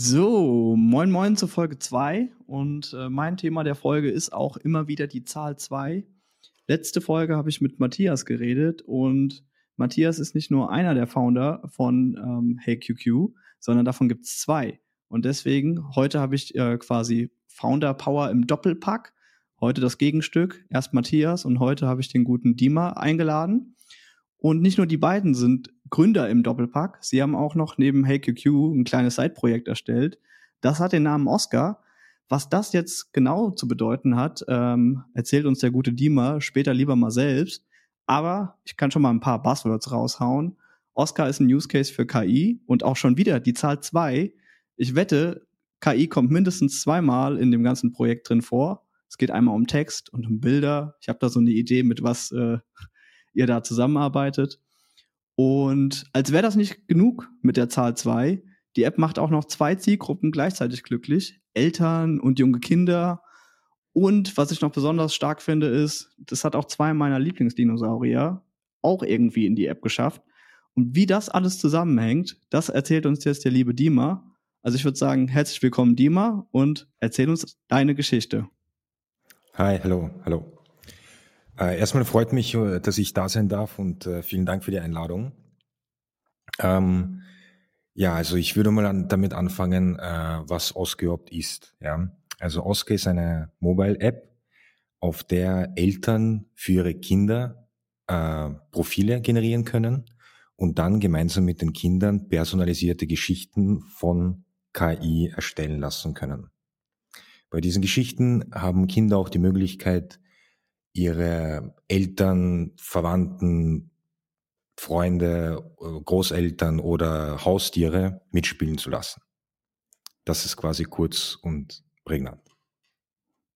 So, moin moin zur Folge 2 und äh, mein Thema der Folge ist auch immer wieder die Zahl 2. Letzte Folge habe ich mit Matthias geredet und Matthias ist nicht nur einer der Founder von ähm, HeyQQ, sondern davon gibt es zwei. Und deswegen, heute habe ich äh, quasi Founder Power im Doppelpack. Heute das Gegenstück. Erst Matthias und heute habe ich den guten Dima eingeladen. Und nicht nur die beiden sind Gründer im Doppelpack, sie haben auch noch neben HeyQQ ein kleines Side-Projekt erstellt. Das hat den Namen Oscar. Was das jetzt genau zu bedeuten hat, ähm, erzählt uns der gute Dima später lieber mal selbst. Aber ich kann schon mal ein paar Buzzwords raushauen. Oscar ist ein Use Case für KI und auch schon wieder die Zahl zwei. Ich wette, KI kommt mindestens zweimal in dem ganzen Projekt drin vor. Es geht einmal um Text und um Bilder. Ich habe da so eine Idee, mit was äh, ihr da zusammenarbeitet. Und als wäre das nicht genug mit der Zahl 2, die App macht auch noch zwei Zielgruppen gleichzeitig glücklich. Eltern und junge Kinder. Und was ich noch besonders stark finde, ist, das hat auch zwei meiner Lieblingsdinosaurier auch irgendwie in die App geschafft. Und wie das alles zusammenhängt, das erzählt uns jetzt der liebe Dima. Also ich würde sagen, herzlich willkommen, Dima, und erzähl uns deine Geschichte. Hi, hallo, hallo. Äh, erstmal freut mich, äh, dass ich da sein darf und äh, vielen Dank für die Einladung. Ähm, ja, also ich würde mal an, damit anfangen, äh, was Oscar überhaupt ist. Ja, also Oscar ist eine Mobile-App, auf der Eltern für ihre Kinder äh, Profile generieren können und dann gemeinsam mit den Kindern personalisierte Geschichten von KI erstellen lassen können. Bei diesen Geschichten haben Kinder auch die Möglichkeit, ihre Eltern, Verwandten, Freunde, Großeltern oder Haustiere mitspielen zu lassen. Das ist quasi kurz und prägnant.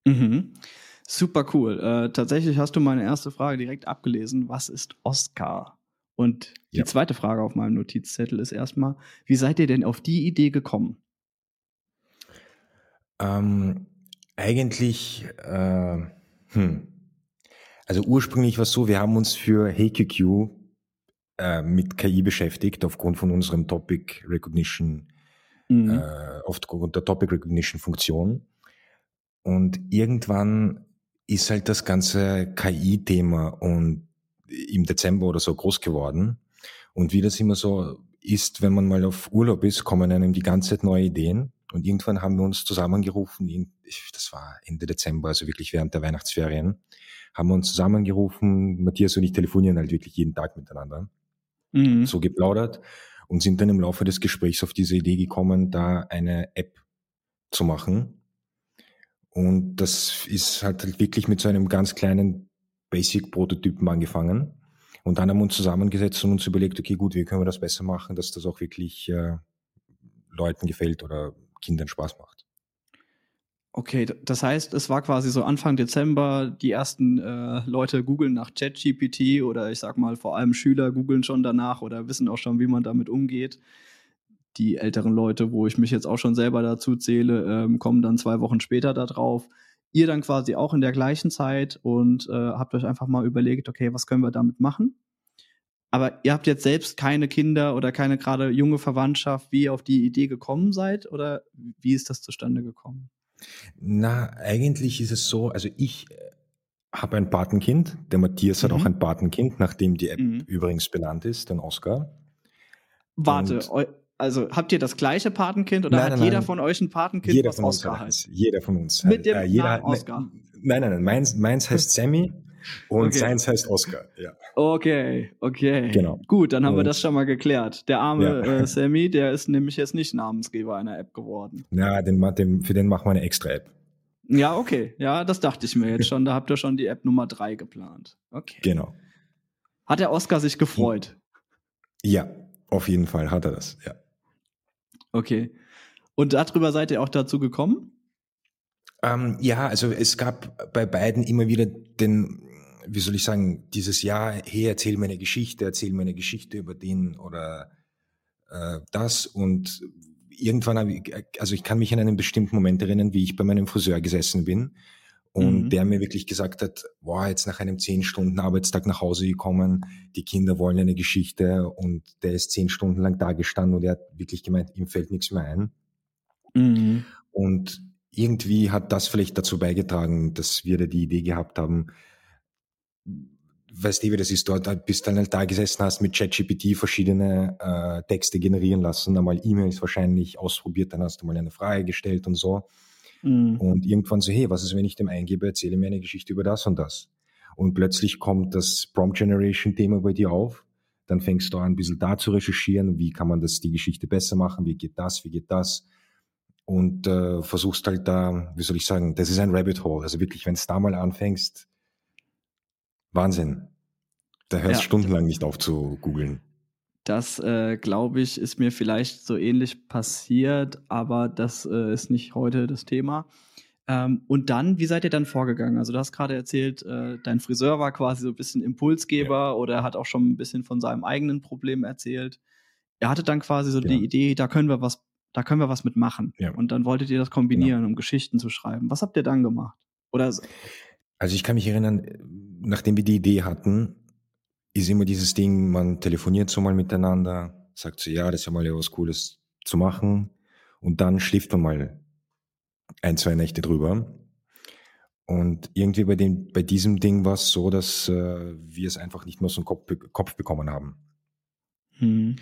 Mhm. Super cool. Äh, tatsächlich hast du meine erste Frage direkt abgelesen. Was ist Oscar? Und die ja. zweite Frage auf meinem Notizzettel ist erstmal, wie seid ihr denn auf die Idee gekommen? Ähm, eigentlich, äh, hm, also ursprünglich war es so, wir haben uns für HeyQQ äh, mit KI beschäftigt, aufgrund von unserem Topic Recognition, mhm. äh, aufgrund der Topic Recognition Funktion. Und irgendwann ist halt das ganze KI-Thema und im Dezember oder so groß geworden. Und wie das immer so ist, wenn man mal auf Urlaub ist, kommen einem die ganze Zeit neue Ideen. Und irgendwann haben wir uns zusammengerufen, das war Ende Dezember, also wirklich während der Weihnachtsferien, haben wir uns zusammengerufen, Matthias und ich telefonieren halt wirklich jeden Tag miteinander, mhm. so geplaudert und sind dann im Laufe des Gesprächs auf diese Idee gekommen, da eine App zu machen. Und das ist halt, wirklich mit so einem ganz kleinen Basic-Prototypen angefangen. Und dann haben wir uns zusammengesetzt und uns überlegt, okay, gut, wie können wir das besser machen, dass das auch wirklich äh, Leuten gefällt oder Kindern Spaß macht. Okay, das heißt, es war quasi so Anfang Dezember, die ersten äh, Leute googeln nach ChatGPT oder ich sag mal vor allem Schüler googeln schon danach oder wissen auch schon, wie man damit umgeht. Die älteren Leute, wo ich mich jetzt auch schon selber dazu zähle, ähm, kommen dann zwei Wochen später da drauf. Ihr dann quasi auch in der gleichen Zeit und äh, habt euch einfach mal überlegt, okay, was können wir damit machen? Aber ihr habt jetzt selbst keine Kinder oder keine gerade junge Verwandtschaft, wie ihr auf die Idee gekommen seid oder wie ist das zustande gekommen? Na, eigentlich ist es so, also ich äh, habe ein Patenkind, der Matthias mhm. hat auch mhm. ein Patenkind, nachdem die App mhm. übrigens benannt ist, den Oscar. Warte, Und also habt ihr das gleiche Patenkind oder nein, hat nein, jeder nein. von euch ein Patenkind, jeder was Oscar heißt? Jeder von uns. Mit dem äh, jeder, Namen Oscar? Nein, nein, nein, meins, meins heißt Sammy und okay. seins heißt Oscar, ja. Okay, okay. Genau. Gut, dann haben und, wir das schon mal geklärt. Der arme ja. äh, Sammy, der ist nämlich jetzt nicht Namensgeber einer App geworden. Ja, den, den, für den machen wir eine extra App. Ja, okay. Ja, das dachte ich mir jetzt schon. Da habt ihr schon die App Nummer drei geplant. Okay. Genau. Hat der Oscar sich gefreut? Ja, auf jeden Fall hat er das, ja. Okay. Und darüber seid ihr auch dazu gekommen? Ähm, ja, also es gab bei beiden immer wieder den, wie soll ich sagen, dieses Jahr, hey, erzähl mir eine Geschichte, erzähl mir eine Geschichte über den oder äh, das und irgendwann habe ich, also ich kann mich an einen bestimmten Moment erinnern, wie ich bei meinem Friseur gesessen bin und mhm. der mir wirklich gesagt hat, boah, jetzt nach einem zehn Stunden Arbeitstag nach Hause gekommen, die Kinder wollen eine Geschichte und der ist zehn Stunden lang da gestanden und er hat wirklich gemeint, ihm fällt nichts mehr ein. Mhm. Und irgendwie hat das vielleicht dazu beigetragen, dass wir da die Idee gehabt haben, weißt du, wie das ist, dort bist dann halt da gesessen hast mit ChatGPT verschiedene äh, Texte generieren lassen, einmal E-Mails wahrscheinlich ausprobiert, dann hast du mal eine Frage gestellt und so. Mhm. Und irgendwann so, hey, was ist, wenn ich dem eingebe, erzähle mir eine Geschichte über das und das. Und plötzlich kommt das Prompt Generation Thema bei dir auf. Dann fängst du an, ein bisschen da zu recherchieren. Wie kann man das, die Geschichte besser machen? Wie geht das? Wie geht das? Und äh, versuchst halt da, wie soll ich sagen, das ist ein Rabbit Hole. Also wirklich, wenn es da mal anfängst, Wahnsinn. Da hörst ja. stundenlang nicht auf zu googeln. Das, äh, glaube ich, ist mir vielleicht so ähnlich passiert, aber das äh, ist nicht heute das Thema. Ähm, und dann, wie seid ihr dann vorgegangen? Also, du hast gerade erzählt, äh, dein Friseur war quasi so ein bisschen Impulsgeber ja. oder hat auch schon ein bisschen von seinem eigenen Problem erzählt. Er hatte dann quasi so ja. die Idee, da können wir was, da können wir was mitmachen. Ja. Und dann wolltet ihr das kombinieren, genau. um Geschichten zu schreiben. Was habt ihr dann gemacht? Oder also ich kann mich erinnern, nachdem wir die Idee hatten, ist immer dieses Ding, man telefoniert so mal miteinander, sagt so, ja, das ist ja mal was Cooles zu machen und dann schläft man mal ein, zwei Nächte drüber. Und irgendwie bei, dem, bei diesem Ding war es so, dass äh, wir es einfach nicht mehr so einen Kopf, Kopf bekommen haben. Hm.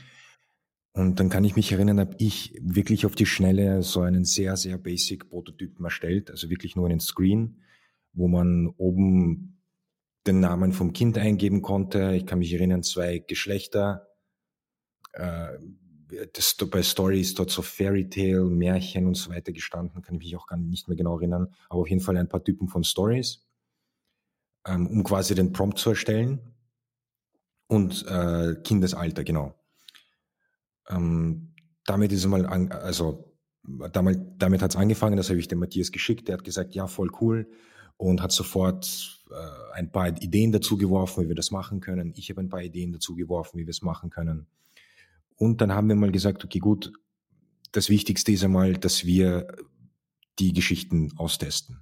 Und dann kann ich mich erinnern, habe ich wirklich auf die Schnelle so einen sehr, sehr basic Prototypen erstellt, also wirklich nur einen Screen, wo man oben den Namen vom Kind eingeben konnte. Ich kann mich erinnern, zwei Geschlechter. Äh, das, bei Stories dort so Fairy Tale, Märchen und so weiter gestanden, kann ich mich auch gar nicht mehr genau erinnern, aber auf jeden Fall ein paar Typen von Stories, ähm, um quasi den Prompt zu erstellen und äh, Kindesalter, genau. Ähm, damit ist mal, an, also damit, damit hat es angefangen, das habe ich dem Matthias geschickt, der hat gesagt, ja, voll cool, und hat sofort äh, ein paar Ideen dazu geworfen, wie wir das machen können. Ich habe ein paar Ideen dazu geworfen, wie wir es machen können. Und dann haben wir mal gesagt, okay, gut, das Wichtigste ist einmal, dass wir die Geschichten austesten.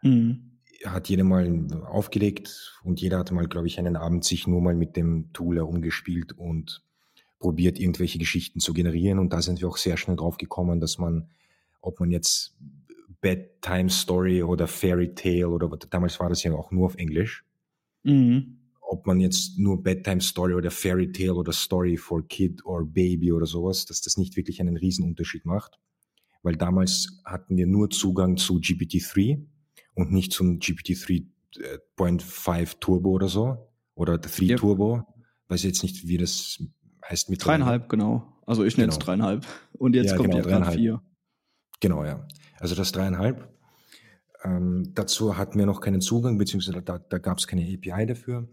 Mhm. Hat jeder mal aufgelegt und jeder hat mal, glaube ich, einen Abend sich nur mal mit dem Tool herumgespielt und probiert, irgendwelche Geschichten zu generieren. Und da sind wir auch sehr schnell drauf gekommen, dass man, ob man jetzt Bedtime Story oder Fairy Tale oder damals war das ja auch nur auf Englisch. Mhm. Ob man jetzt nur Bedtime Story oder Fairy Tale oder Story for Kid or Baby oder sowas, dass das nicht wirklich einen Riesenunterschied macht. Weil damals hatten wir nur Zugang zu GPT-3 und nicht zum GPT-3.5 äh, Turbo oder so. Oder 3 yep. Turbo. Weiß jetzt nicht, wie das heißt mit Dreieinhalb, genau. Also ich nenne es genau. dreieinhalb. Und jetzt ja, kommt genau, die vier. Genau, ja. Also das dreieinhalb. Ähm, dazu hatten wir noch keinen Zugang, beziehungsweise da, da gab es keine API dafür.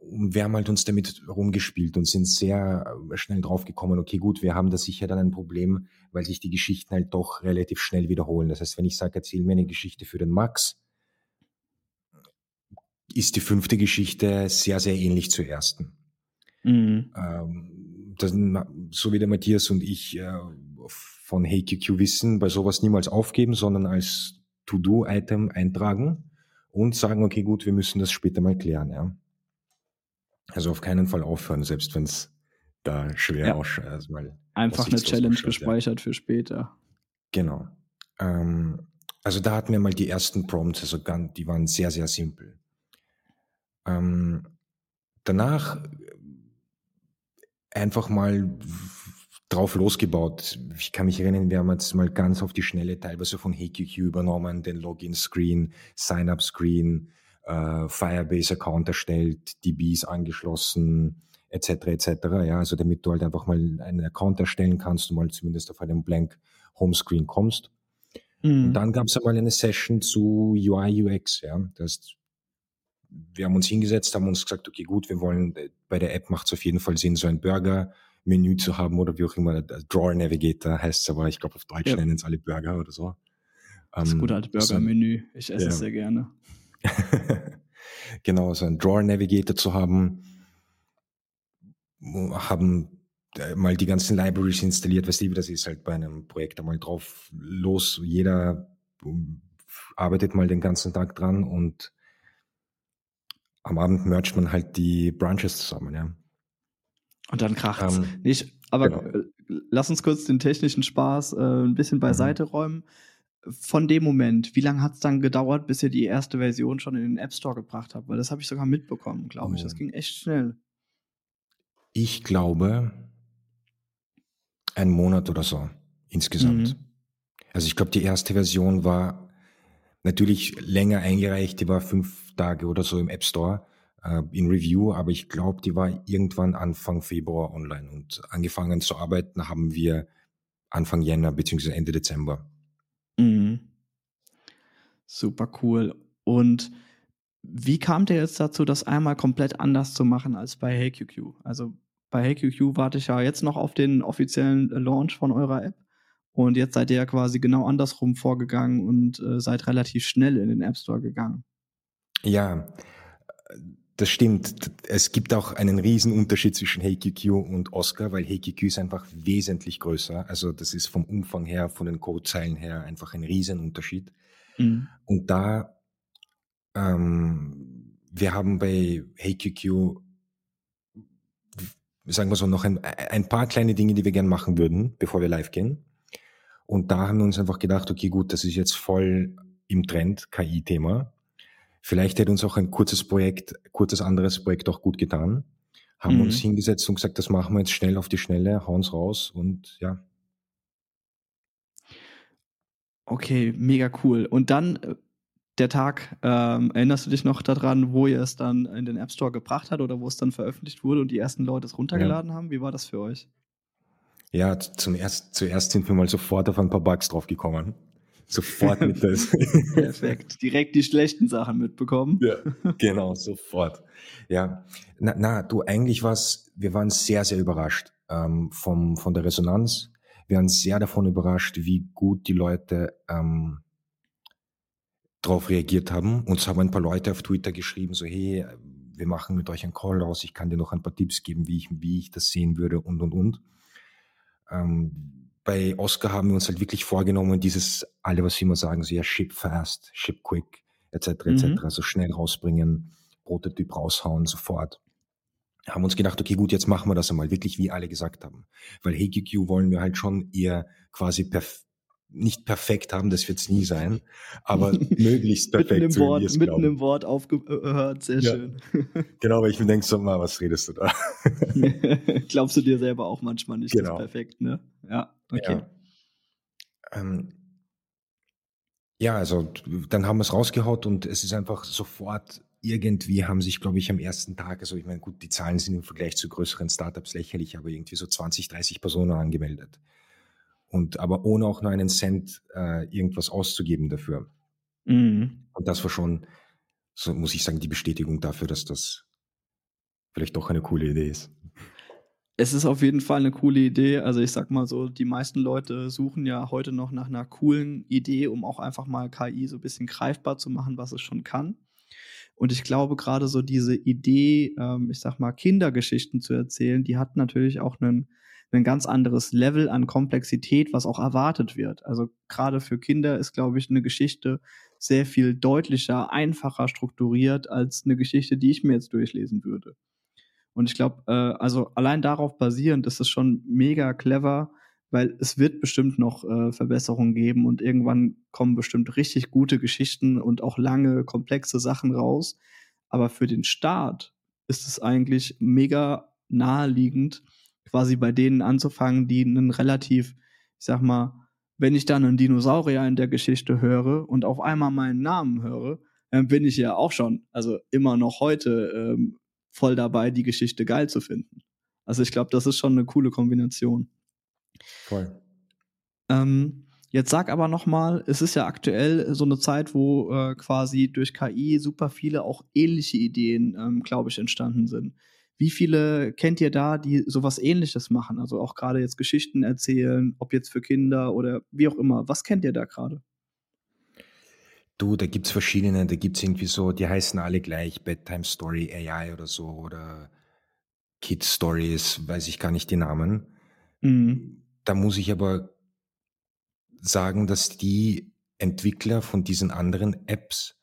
Und wir haben halt uns damit rumgespielt und sind sehr äh, schnell draufgekommen, okay, gut, wir haben da sicher dann ein Problem, weil sich die Geschichten halt doch relativ schnell wiederholen. Das heißt, wenn ich sage, erzähl mir eine Geschichte für den Max, ist die fünfte Geschichte sehr, sehr ähnlich zur ersten. Mhm. Ähm, das, so wie der Matthias und ich äh, von HeyQQ wissen, bei sowas niemals aufgeben, sondern als To-Do-Item eintragen und sagen, okay, gut, wir müssen das später mal klären. Ja? Also auf keinen Fall aufhören, selbst wenn es da schwer ja. ausschaut. Also Einfach eine Challenge gespeichert ja. für später. Genau. Ähm, also da hatten wir mal die ersten Prompts, also die waren sehr, sehr simpel. Ähm, danach einfach mal drauf losgebaut. Ich kann mich erinnern, wir haben jetzt mal ganz auf die Schnelle teilweise von HQQ übernommen, den Login-Screen, Sign-up-Screen, äh, Firebase-Account erstellt, DBs angeschlossen, etc. etc. Ja, also damit du halt einfach mal einen Account erstellen kannst und mal zumindest auf einem Blank Homescreen kommst. Mhm. Und dann gab es einmal eine Session zu UI UX. Ja, das heißt, wir haben uns hingesetzt, haben uns gesagt, okay, gut, wir wollen bei der App macht es auf jeden Fall Sinn, so ein Burger Menü zu haben oder wie auch immer. Drawer Navigator heißt es aber, ich glaube auf Deutsch ja. nennen es alle Burger oder so. Das um, gute alte Burger-Menü. Ich esse ja. es sehr gerne. genau, so ein Drawer Navigator zu haben, haben äh, mal die ganzen Libraries installiert, weißt du, wie das ist halt bei einem Projekt einmal drauf los. Jeder arbeitet mal den ganzen Tag dran und am Abend mercht man halt die Branches zusammen, ja. Und dann kracht's. Ähm, nicht, aber genau. lass uns kurz den technischen Spaß äh, ein bisschen Mhm. beiseite räumen. Von dem Moment, wie lange hat es dann gedauert, bis ihr die erste Version schon in den App Store gebracht habt? Weil das habe ich sogar mitbekommen, glaube ich. Das Oh. ging echt schnell. Ich glaube, ein Monat oder so insgesamt. Mhm. Also ich glaube, die erste Version war natürlich länger eingereicht, die war fünf Tage oder so im App Store äh, in Review, aber ich glaube, die war irgendwann Anfang Februar online und angefangen zu arbeiten haben wir Anfang Jänner bzw. Ende Dezember. Mhm. Super cool. Und wie kam der jetzt dazu, das einmal komplett anders zu machen als bei HeyQQ? Also bei HeyQQ warte ich ja jetzt noch auf den offiziellen Launch von eurer App. Und jetzt seid ihr ja quasi genau andersrum vorgegangen und äh, seid relativ schnell in den App Store gegangen. Ja, das stimmt. Es gibt auch einen riesen Unterschied zwischen HeyQQ und Oscar, weil HeyQQ ist einfach wesentlich größer. Also das ist vom Umfang her, von den Codezeilen her einfach ein riesen Unterschied. Mhm. Und da, ähm, wir haben bei HeyQQ, sagen wir so, noch ein, ein paar kleine Dinge, die wir gern machen würden, bevor wir live gehen. Und da haben wir uns einfach gedacht, okay, gut, das ist jetzt voll im Trend, KI-Thema. Vielleicht hätte uns auch ein kurzes Projekt, kurzes anderes Projekt auch gut getan. Haben Mhm. uns hingesetzt und gesagt, das machen wir jetzt schnell auf die Schnelle, hauen's raus und ja. Okay, mega cool. Und dann äh, der Tag, ähm, erinnerst du dich noch daran, wo ihr es dann in den App Store gebracht hat oder wo es dann veröffentlicht wurde und die ersten Leute es runtergeladen haben? Wie war das für euch? Ja, zum erst, zuerst sind wir mal sofort auf ein paar Bugs draufgekommen. Sofort mit das. Perfekt. Direkt die schlechten Sachen mitbekommen. Ja, genau, sofort. Ja, na, na du, eigentlich war's, wir waren sehr, sehr überrascht ähm, vom, von der Resonanz. Wir waren sehr davon überrascht, wie gut die Leute ähm, darauf reagiert haben. Uns haben ein paar Leute auf Twitter geschrieben, so hey, wir machen mit euch einen Call aus, ich kann dir noch ein paar Tipps geben, wie ich, wie ich das sehen würde und, und, und. Ähm, bei Oscar haben wir uns halt wirklich vorgenommen, dieses, alle, was wir immer sagen, so ja, ship fast, ship quick, etc., etc., Mhm. so schnell rausbringen, Prototyp raushauen, sofort. Haben uns gedacht, okay, gut, jetzt machen wir das einmal, wirklich wie alle gesagt haben. Weil HeyQQ wollen wir halt schon eher quasi perf nicht perfekt haben, das wird's nie sein, aber möglichst perfekt, mitten im so Wort, es mitten glauben. im Wort aufgehört, sehr Ja. schön. Genau, weil ich mir denke, so, mal, was redest du da? Glaubst du dir selber auch manchmal nicht, Genau. perfekt, ne? Ja, okay. Ja. Ähm, ja, also dann haben wir es rausgehaut und es ist einfach sofort irgendwie haben sich, glaube ich, am ersten Tag, also ich meine, gut, die Zahlen sind im Vergleich zu größeren Startups lächerlich, aber irgendwie so 20, 30 Personen angemeldet. Und aber ohne auch nur einen Cent äh, irgendwas auszugeben dafür. Mhm. Und das war schon, so muss ich sagen, die Bestätigung dafür, dass das vielleicht doch eine coole Idee ist. Es ist auf jeden Fall eine coole Idee. Also ich sag mal so, die meisten Leute suchen ja heute noch nach einer coolen Idee, um auch einfach mal KI so ein bisschen greifbar zu machen, was es schon kann. Und ich glaube, gerade so diese Idee, ähm, ich sag mal, Kindergeschichten zu erzählen, die hat natürlich auch einen, ein ganz anderes Level an Komplexität, was auch erwartet wird. Also gerade für Kinder ist, glaube ich, eine Geschichte sehr viel deutlicher, einfacher strukturiert als eine Geschichte, die ich mir jetzt durchlesen würde. Und ich glaube, äh, also allein darauf basierend ist es schon mega clever, weil es wird bestimmt noch äh, Verbesserungen geben und irgendwann kommen bestimmt richtig gute Geschichten und auch lange, komplexe Sachen raus. Aber für den Start ist es eigentlich mega naheliegend, quasi bei denen anzufangen, die einen relativ, ich sag mal, wenn ich dann einen Dinosaurier in der Geschichte höre und auf einmal meinen Namen höre, dann bin ich ja auch schon, also immer noch heute ähm, voll dabei, die Geschichte geil zu finden. Also ich glaube, das ist schon eine coole Kombination. Voll. Ähm, jetzt sag aber noch mal, es ist ja aktuell so eine Zeit, wo äh, quasi durch KI super viele auch ähnliche Ideen, ähm, glaube ich, entstanden sind. Wie viele kennt ihr da, die sowas ähnliches machen? Also auch gerade jetzt Geschichten erzählen, ob jetzt für Kinder oder wie auch immer. Was kennt ihr da gerade? Du, da gibt's verschiedene, da gibt's irgendwie so, die heißen alle gleich, Bedtime Story AI oder so oder Kids Stories, weiß ich gar nicht die Namen. Mhm. Da muss ich aber sagen, dass die Entwickler von diesen anderen Apps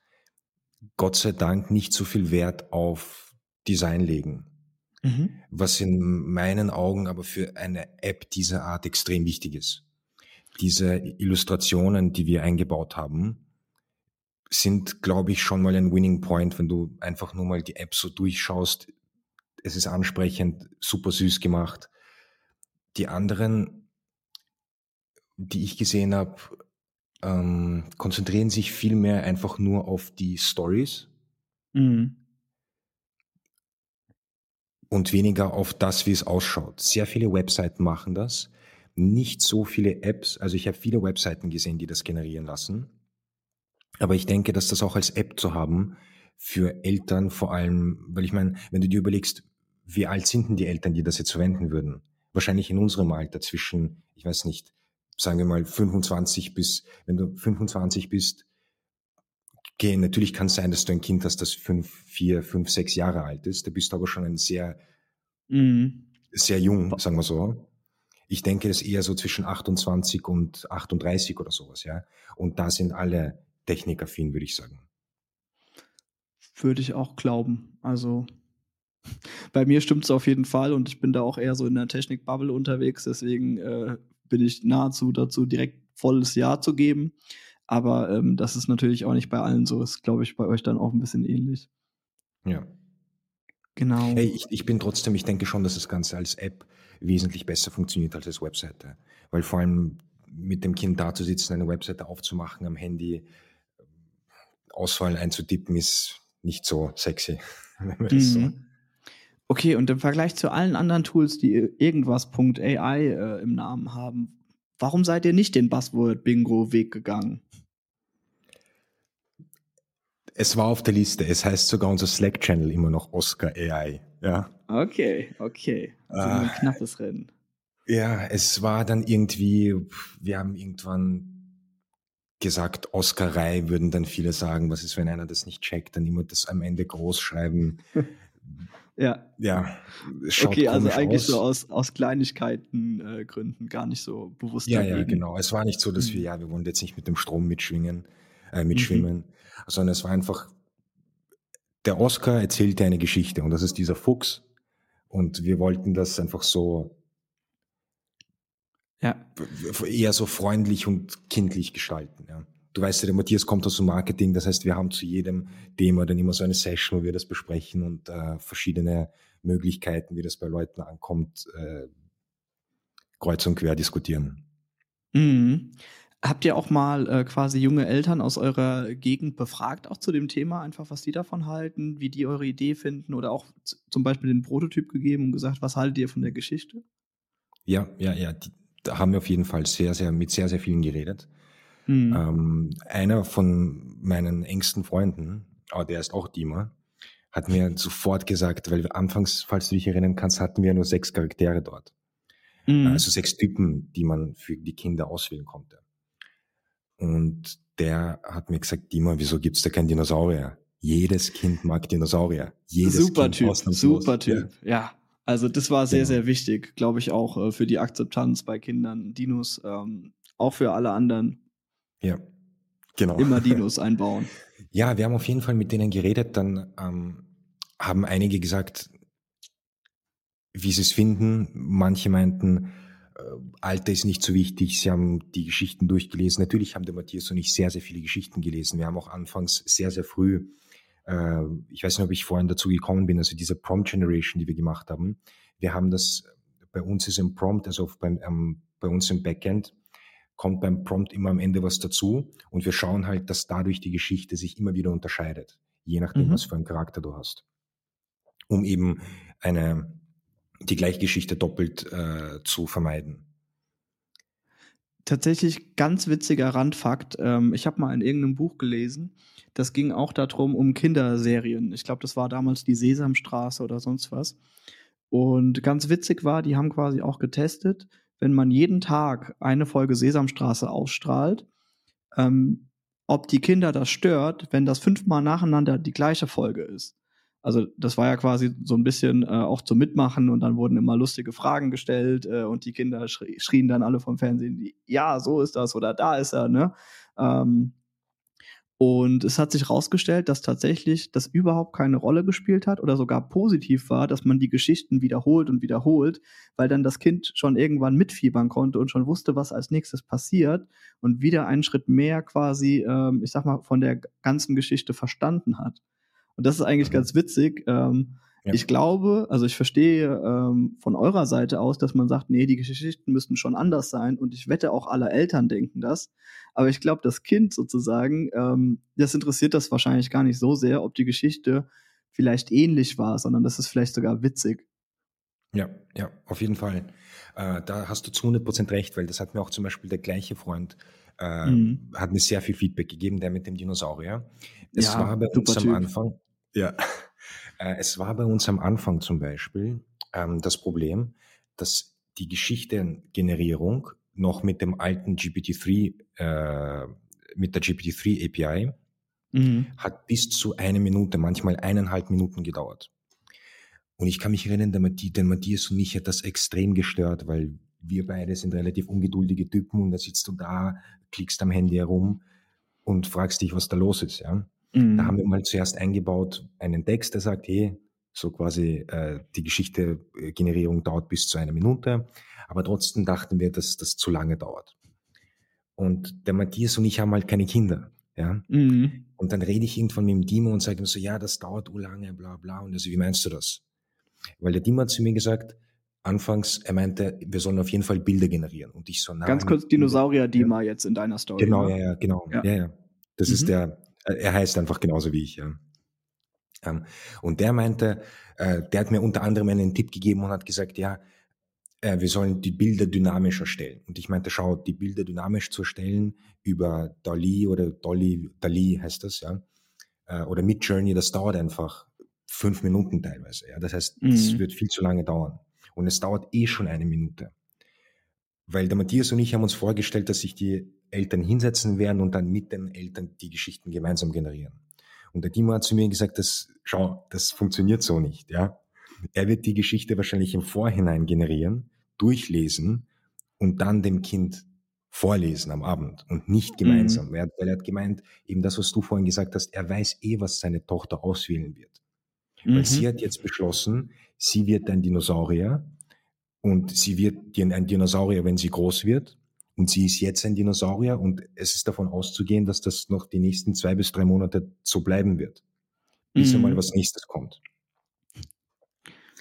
Gott sei Dank nicht so viel Wert auf Design legen. mhm. was in meinen Augen aber für eine App dieser Art extrem wichtig ist. Diese Illustrationen, die wir eingebaut haben, sind, glaube ich, schon mal ein Winning Point, wenn du einfach nur mal die App so durchschaust. Es ist ansprechend, super süß gemacht. Die anderen, die ich gesehen habe, ähm, konzentrieren sich viel mehr einfach nur auf die Stories mhm. und weniger auf das, wie es ausschaut. Sehr viele Webseiten machen das. Nicht so viele Apps. Also ich habe viele Webseiten gesehen, die das generieren lassen. Aber ich denke, dass das auch als App zu haben für Eltern vor allem, weil ich meine, wenn du dir überlegst, wie alt sind denn die Eltern, die das jetzt verwenden würden? Wahrscheinlich in unserem Alter zwischen, ich weiß nicht, sagen wir mal 25 bis, wenn du 25 bist, okay, natürlich kann es sein, dass du ein Kind hast, das fünf, vier, fünf, sechs Jahre alt ist. Da bist du aber schon ein sehr, mhm. sehr jung, sagen wir so. Ich denke, das ist eher so zwischen 28 und 38 oder sowas, ja. Und da sind alle technikaffin, würde ich sagen. Würde ich auch glauben. Also bei mir stimmt es auf jeden Fall und ich bin da auch eher so in der Technik-Bubble unterwegs, deswegen äh, bin ich nahezu dazu, direkt volles Ja zu geben. Aber ähm, das ist natürlich auch nicht bei allen so. Ist, glaube ich, bei euch dann auch ein bisschen ähnlich. Ja. Genau. Hey, ich, ich bin trotzdem, ich denke schon, dass das Ganze als App wesentlich besser funktioniert als als Webseite. Weil vor allem mit dem Kind da zu sitzen, eine Webseite aufzumachen am Handy, Auswahl einzutippen, ist nicht so sexy. Mhm. So. Okay, und im Vergleich zu allen anderen Tools, die irgendwas.ai äh, im Namen haben, warum seid ihr nicht den Buzzword-Bingo-Weg gegangen? Es war auf der Liste. Es heißt sogar unser Slack-Channel immer noch Oscar AI. Ja. Okay, okay. So ein äh, knappes Rennen. Ja, es war dann irgendwie, wir haben irgendwann gesagt, Oscarei würden dann viele sagen, was ist, wenn einer das nicht checkt, dann immer das am Ende groß schreiben. ja. Ja. okay, also eigentlich aus. so aus, aus Kleinigkeiten äh, Gründen gar nicht so bewusst. Ja, dagegen. ja, genau. Es war nicht so, dass mhm. wir, ja, wir wollen jetzt nicht mit dem Strom mitschwingen, äh, mitschwimmen, mhm. sondern es war einfach, der Oscar erzählte eine Geschichte und das ist dieser Fuchs und wir wollten das einfach so ja. eher so freundlich und kindlich gestalten. Ja. Du weißt ja, der Matthias kommt aus dem Marketing, das heißt, wir haben zu jedem Thema dann immer so eine Session, wo wir das besprechen und äh, verschiedene Möglichkeiten, wie das bei Leuten ankommt, äh, kreuz und quer diskutieren. Mhm. Habt ihr auch mal äh, quasi junge Eltern aus eurer Gegend befragt, auch zu dem Thema, einfach was die davon halten, wie die eure Idee finden oder auch zum Beispiel den Prototyp gegeben und gesagt, was haltet ihr von der Geschichte? Ja, ja, ja. Die, da haben wir auf jeden Fall sehr, sehr, mit sehr, sehr vielen geredet. Mhm. Ähm, einer von meinen engsten Freunden, aber der ist auch Dima, hat mir sofort gesagt, weil wir anfangs, falls du dich erinnern kannst, hatten wir nur sechs Charaktere dort. Mhm. Also sechs Typen, die man für die Kinder auswählen konnte. Und der hat mir gesagt, Dima, wieso gibt's da keinen Dinosaurier? Jedes Kind mag Dinosaurier. Jedes super kind Typ, super Typ, ja. ja. Also das war sehr, genau. sehr wichtig, glaube ich, auch äh, für die Akzeptanz bei Kindern. Dinos, ähm, auch für alle anderen. Ja, genau. Immer Dinos einbauen. Ja, wir haben auf jeden Fall mit denen geredet. Dann ähm, haben einige gesagt, wie sie es finden. Manche meinten, äh, Alter ist nicht so wichtig. Sie haben die Geschichten durchgelesen. Natürlich haben der Matthias und ich sehr, sehr viele Geschichten gelesen. Wir haben auch anfangs sehr, sehr früh äh, ich weiß nicht, ob ich vorhin dazu gekommen bin, also diese Prompt Generation, die wir gemacht haben. Wir haben das, bei uns ist ein Prompt, also beim, ähm, bei uns im Backend, kommt beim Prompt immer am Ende was dazu und wir schauen halt, dass dadurch die Geschichte sich immer wieder unterscheidet, je nachdem, mhm. was für einen Charakter du hast. Um eben eine, die Gleichgeschichte doppelt äh, zu vermeiden. Tatsächlich ganz witziger Randfakt. Ähm, ich habe mal in irgendeinem Buch gelesen, das ging auch darum, um Kinderserien. Ich glaube, das war damals die Sesamstraße oder sonst was. Und ganz witzig war, die haben quasi auch getestet, wenn man jeden Tag eine Folge Sesamstraße ausstrahlt, ähm, ob die Kinder das stört, wenn das fünfmal nacheinander die gleiche Folge ist. Also das war ja quasi so ein bisschen äh, auch zum Mitmachen und dann wurden immer lustige Fragen gestellt äh, und die Kinder schrie, schrien dann alle vom Fernsehen, ja, so ist das oder da ist er, ne? Ähm, Und es hat sich herausgestellt, dass tatsächlich das überhaupt keine Rolle gespielt hat oder sogar positiv war, dass man die Geschichten wiederholt und wiederholt, weil dann das Kind schon irgendwann mitfiebern konnte und schon wusste, was als nächstes passiert und wieder einen Schritt mehr quasi, ähm, ich sag mal, von der ganzen Geschichte verstanden hat. Und das ist eigentlich mhm. ganz witzig. Ähm, ja. Ich glaube, also ich verstehe ähm, von eurer Seite aus, dass man sagt, nee, die Geschichten müssten schon anders sein und ich wette auch alle Eltern denken das. Aber ich glaube, das Kind sozusagen, ähm, das interessiert das wahrscheinlich gar nicht so sehr, ob die Geschichte vielleicht ähnlich war, sondern das ist vielleicht sogar witzig. Ja, ja, auf jeden Fall. Äh, da hast du zu 100 Prozent recht, weil das hat mir auch zum Beispiel der gleiche Freund, äh, mhm. hat mir sehr viel Feedback gegeben, der mit dem Dinosaurier. Es ja, war bei uns am Anfang, ja, äh, es war bei uns am Anfang zum Beispiel ähm, das Problem, dass die Geschichtengenerierung noch mit dem alten GPT-3, äh, mit der GPT-3 API, mhm. hat bis zu eine Minute, manchmal eineinhalb Minuten gedauert. Und ich kann mich erinnern, der Matthias, den Matthias und mich hat das extrem gestört, weil wir beide sind relativ ungeduldige Typen und da sitzt du da, klickst am Handy herum und fragst dich, was da los ist, ja. Mhm. Da haben wir mal zuerst eingebaut einen Text, der sagt, hey, so quasi äh, die Geschichte-Generierung dauert bis zu einer Minute, aber trotzdem dachten wir, dass das zu lange dauert. Und der Matthias und ich haben halt keine Kinder, ja. Mhm. Und dann rede ich irgendwann mit dem Dimo und sage ihm so, ja, das dauert u lange, bla bla. Und er so, wie meinst du das? Weil der Dimo hat zu mir gesagt, anfangs, er meinte, wir sollen auf jeden Fall Bilder generieren. Und ich so, nein. Ganz kurz Dinosaurier-Dima ja. jetzt in deiner Story. Genau, ja, ja, genau. Ja, ja. ja. Das mhm. ist der, äh, er heißt einfach genauso wie ich, ja. Ähm, und der meinte, äh, der hat mir unter anderem einen Tipp gegeben und hat gesagt, ja, äh, wir sollen die Bilder dynamisch erstellen. Und ich meinte, schau, die Bilder dynamisch zu erstellen über Dolly oder Dolly, Dali heißt das, ja, oder mit Journey, das dauert einfach fünf Minuten teilweise. Ja, das heißt, es mhm. wird viel zu lange dauern. Und es dauert eh schon eine Minute. Weil der Matthias und ich haben uns vorgestellt, dass sich die Eltern hinsetzen werden und dann mit den Eltern die Geschichten gemeinsam generieren. Und der Timo hat zu mir gesagt, das, schau, das funktioniert so nicht, ja. Er wird die Geschichte wahrscheinlich im Vorhinein generieren, durchlesen und dann dem Kind vorlesen am Abend und nicht gemeinsam. Mhm. Weil er hat gemeint, eben das, was du vorhin gesagt hast, er weiß eh, was seine Tochter auswählen wird. Mhm. Weil sie hat jetzt beschlossen, sie wird ein Dinosaurier und sie wird ein Dinosaurier, wenn sie groß wird. Und sie ist jetzt ein Dinosaurier und es ist davon auszugehen, dass das noch die nächsten zwei bis drei Monate so bleiben wird. Bis mhm. einmal was nächstes kommt.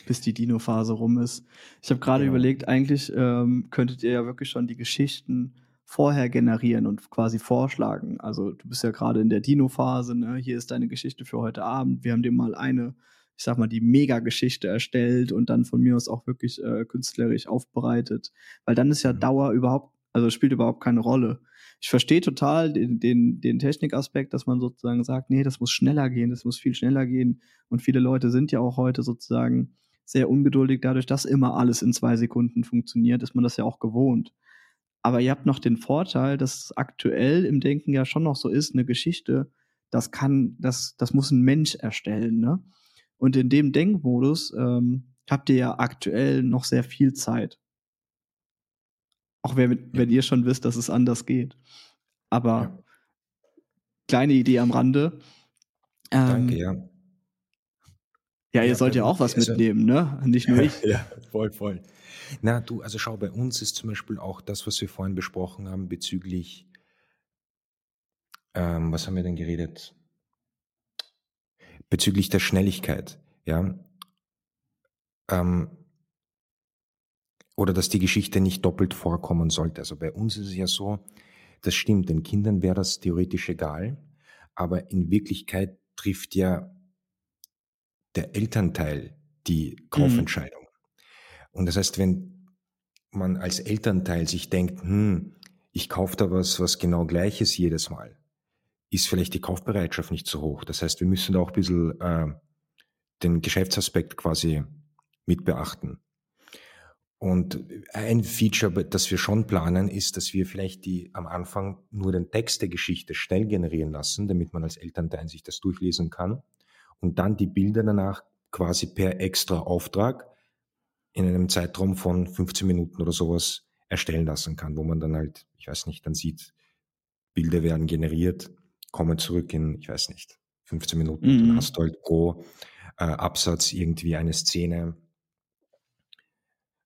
Bis die Dino-Phase rum ist. Ich habe gerade genau. überlegt, eigentlich ähm, könntet ihr ja wirklich schon die Geschichten vorher generieren und quasi vorschlagen. Also du bist ja gerade in der Dino-Phase, ne? hier ist deine Geschichte für heute Abend. Wir haben dir mal eine ich sag mal, die Mega-Geschichte erstellt und dann von mir aus auch wirklich äh, künstlerisch aufbereitet. Weil dann ist ja mhm. Dauer überhaupt, also spielt überhaupt keine Rolle. Ich verstehe total den, den, den Technikaspekt, dass man sozusagen sagt, nee, das muss schneller gehen, das muss viel schneller gehen. Und viele Leute sind ja auch heute sozusagen sehr ungeduldig dadurch, dass immer alles in zwei Sekunden funktioniert, ist man das ja auch gewohnt. Aber ihr habt noch den Vorteil, dass aktuell im Denken ja schon noch so ist, eine Geschichte, das kann, das, das muss ein Mensch erstellen, ne? Und in dem Denkmodus ähm, habt ihr ja aktuell noch sehr viel Zeit. Auch wenn, ja. wenn ihr schon wisst, dass es anders geht. Aber ja. kleine Idee am Rande. Ähm, Danke, ja. Ja, ihr ja, sollt ja auch was also, mitnehmen, ne? Nicht nur ich. ja, voll, voll. Na, du, also schau, bei uns ist zum Beispiel auch das, was wir vorhin besprochen haben bezüglich, ähm, was haben wir denn geredet? bezüglich der Schnelligkeit, ja, ähm, oder dass die Geschichte nicht doppelt vorkommen sollte. Also bei uns ist es ja so, das stimmt, den Kindern wäre das theoretisch egal, aber in Wirklichkeit trifft ja der Elternteil die Kaufentscheidung. Mhm. Und das heißt, wenn man als Elternteil sich denkt, hm, ich kaufe da was, was genau gleich ist jedes Mal, ist vielleicht die Kaufbereitschaft nicht so hoch. Das heißt, wir müssen da auch ein bisschen äh, den Geschäftsaspekt quasi mit beachten. Und ein Feature, das wir schon planen, ist, dass wir vielleicht die am Anfang nur den Text der Geschichte schnell generieren lassen, damit man als Elternteil sich das durchlesen kann und dann die Bilder danach quasi per extra Auftrag in einem Zeitraum von 15 Minuten oder sowas erstellen lassen kann, wo man dann halt, ich weiß nicht, dann sieht, Bilder werden generiert kommen zurück in, ich weiß nicht, 15 Minuten. Mhm. Dann hast du halt pro äh, Absatz irgendwie eine Szene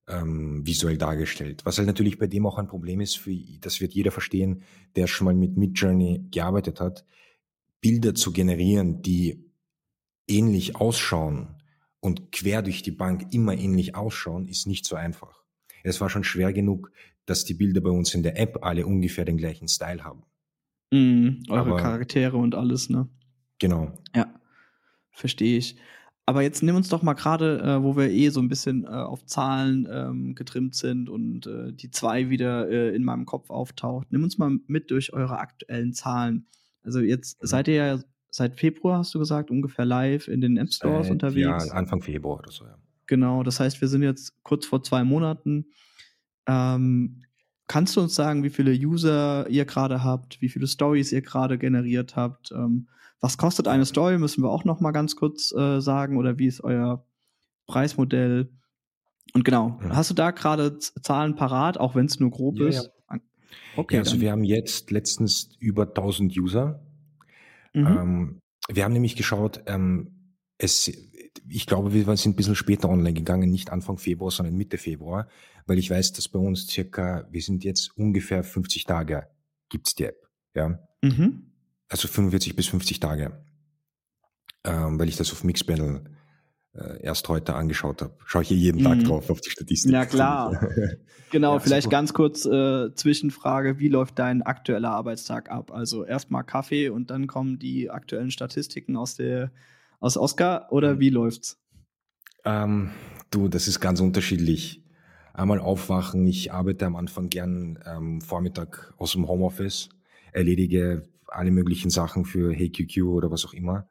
ähm, visuell dargestellt. Was halt natürlich bei dem auch ein Problem ist, für, das wird jeder verstehen, der schon mal mit Midjourney gearbeitet hat, Bilder zu generieren, die ähnlich ausschauen und quer durch die Bank immer ähnlich ausschauen, ist nicht so einfach. Es war schon schwer genug, dass die Bilder bei uns in der App alle ungefähr den gleichen Style haben. Mhm, eure Aber- Charaktere und alles, ne? Genau. Ja, verstehe ich. Aber jetzt nimm uns doch mal gerade, äh, wo wir eh so ein bisschen äh, auf Zahlen ähm, getrimmt sind und äh, die zwei wieder äh, in meinem Kopf auftaucht. Nimm uns mal mit durch eure aktuellen Zahlen. Also jetzt Mhm. seid ihr ja seit Februar, hast du gesagt, ungefähr live in den App Stores Seit, unterwegs. Ja, Anfang Februar oder so, ja. Genau, das heißt, wir sind jetzt kurz vor zwei Monaten. Ähm, kannst du uns sagen, wie viele User ihr gerade habt, wie viele Stories ihr gerade generiert habt? Ähm, was kostet eine Story? Müssen wir auch noch mal ganz kurz äh, sagen oder wie ist euer Preismodell? Und genau, Mhm. hast du da gerade Zahlen parat, auch wenn es nur grob Ja, ist? Okay, ja, also dann. wir haben jetzt letztens über 1000 User. Mhm. Ähm, wir haben nämlich geschaut, ähm, es, ich glaube, wir sind ein bisschen später online gegangen, nicht Anfang Februar, sondern Mitte Februar, weil ich weiß, dass bei uns circa, wir sind jetzt ungefähr 50 Tage, gibt's die App, ja. Mhm. Also 45 bis 50 Tage, ähm, weil ich das auf Mixpanel äh, erst heute angeschaut habe. Schaue ich hier jeden Tag Mhm. drauf auf die Statistik. Ja, klar. Genau, Ja, vielleicht super. ganz kurz äh, Zwischenfrage, wie läuft dein aktueller Arbeitstag ab? Also erstmal Kaffee und dann kommen die aktuellen Statistiken aus der aus Oscar oder Mhm. wie läuft's? Ähm, du, das ist ganz unterschiedlich. Einmal aufwachen, ich arbeite am Anfang gern ähm, Vormittag aus dem Homeoffice, erledige alle möglichen Sachen für HeyQQ oder was auch immer.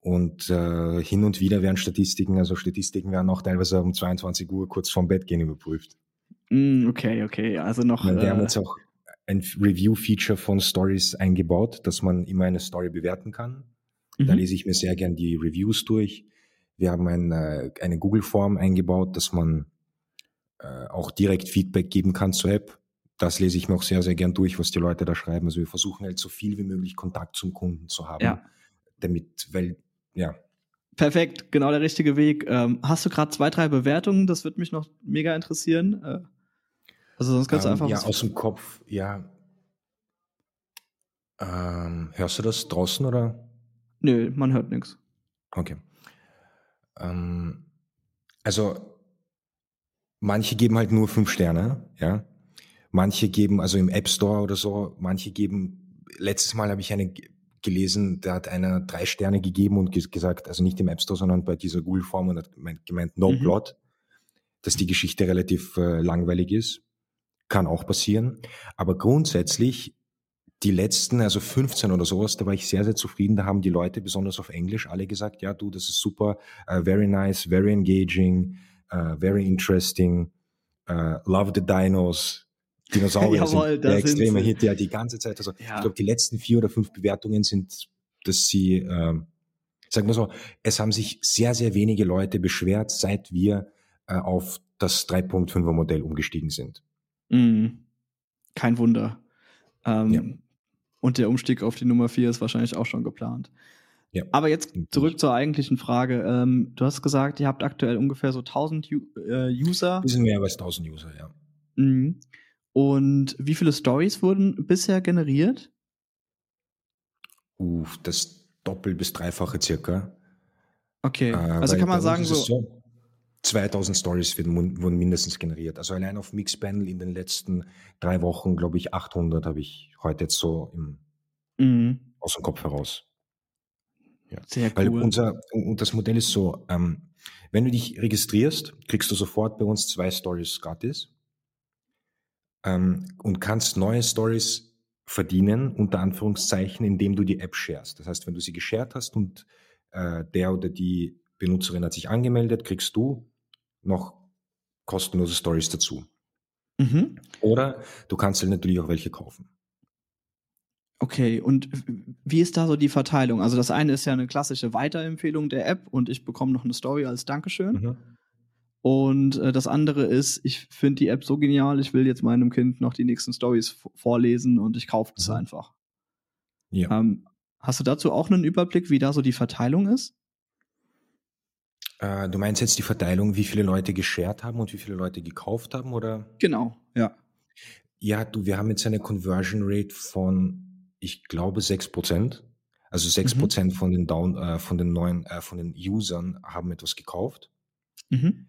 Und äh, hin und wieder werden Statistiken, also Statistiken werden auch teilweise um 22 Uhr kurz vorm Bett gehen überprüft. Mm, okay, okay, also noch. Weil wir haben Äh, jetzt auch ein Review-Feature von Stories eingebaut, dass man immer eine Story bewerten kann. Da mhm. lese ich mir sehr gern die Reviews durch. Wir haben ein, äh, eine Google-Form eingebaut, dass man äh, auch direkt Feedback geben kann zur App. Das lese ich mir auch sehr, sehr gern durch, was die Leute da schreiben. Also wir versuchen halt so viel wie möglich Kontakt zum Kunden zu haben. Ja. Damit, weil, ja, Perfekt, genau der richtige Weg. Ähm, hast du gerade zwei, drei Bewertungen? Das würde mich noch mega interessieren. Äh, also sonst kannst du ähm, einfach ja, aus dem Kopf, ja. Ähm, hörst du das draußen oder? Nö, man hört nichts. Okay. Ähm, also manche geben halt nur fünf Sterne, ja. Manche geben, also im App Store oder so, manche geben, letztes Mal habe ich eine gelesen, da hat einer drei Sterne gegeben und ges- gesagt, also nicht im App Store, sondern bei dieser Google-Form und hat gemeint- gemeint, no Mhm. plot, dass die Geschichte relativ äh, langweilig ist. Kann auch passieren. Aber grundsätzlich die letzten, also 15 oder sowas, da war ich sehr, sehr zufrieden. Da haben die Leute, besonders auf Englisch, alle gesagt, ja, du, das ist super, uh, very nice, very engaging, uh, very interesting, uh, love the dinos. Dinosaurier Jawohl, sind der extreme. Hit, ja, die ganze Zeit. Also Ja. ich glaube, die letzten vier oder fünf Bewertungen sind, dass sie, ähm, sagen wir so, es haben sich sehr, sehr wenige Leute beschwert, seit wir äh, auf das 3.5er Modell umgestiegen sind. Mm, kein Wunder. Ähm, Ja. Und der Umstieg auf die Nummer 4 ist wahrscheinlich auch schon geplant. Ja. Aber jetzt zurück zur eigentlichen Frage. Ähm, du hast gesagt, ihr habt aktuell ungefähr so 1000 U äh, User. Wir sind mehr als 1000 User, ja. Mhm. Und wie viele Stories wurden bisher generiert? Uff, das Doppel- bis Dreifache circa. Okay, Äh, also kann man sagen so, es 2000 Stories wurden mindestens generiert. Also allein auf Mixpanel in den letzten drei Wochen, glaube ich, 800 habe ich heute jetzt so im, Mhm. aus dem Kopf heraus. sehr Weil cool. unser, und das Modell ist so, ähm, wenn du dich registrierst, kriegst du sofort bei uns zwei Stories gratis ähm, und kannst neue Stories verdienen, unter Anführungszeichen, indem du die App sharest. Das heißt, wenn du sie geshared hast und äh, der oder die Benutzerin hat sich angemeldet, kriegst du noch kostenlose Stories dazu. Mhm. Oder du kannst halt natürlich auch welche kaufen. Okay, und wie ist da so die Verteilung? Also das eine ist ja eine klassische Weiterempfehlung der App und ich bekomme noch eine Story als Dankeschön. Mhm. Und äh, das andere ist, ich finde die App so genial, ich will jetzt meinem Kind noch die nächsten Stories vorlesen und ich kaufe das Mhm. einfach. Ja. Ähm, Hast du dazu auch einen Überblick, wie da so die Verteilung ist? Äh, du meinst jetzt die Verteilung, wie viele Leute geshared haben und wie viele Leute gekauft haben, oder? Genau, ja. Ja, du, wir haben jetzt eine Conversion Rate von, ich glaube, 6%. Also 6% mhm. von den Down, äh, von den neuen, äh, von den Usern haben etwas gekauft. Mhm.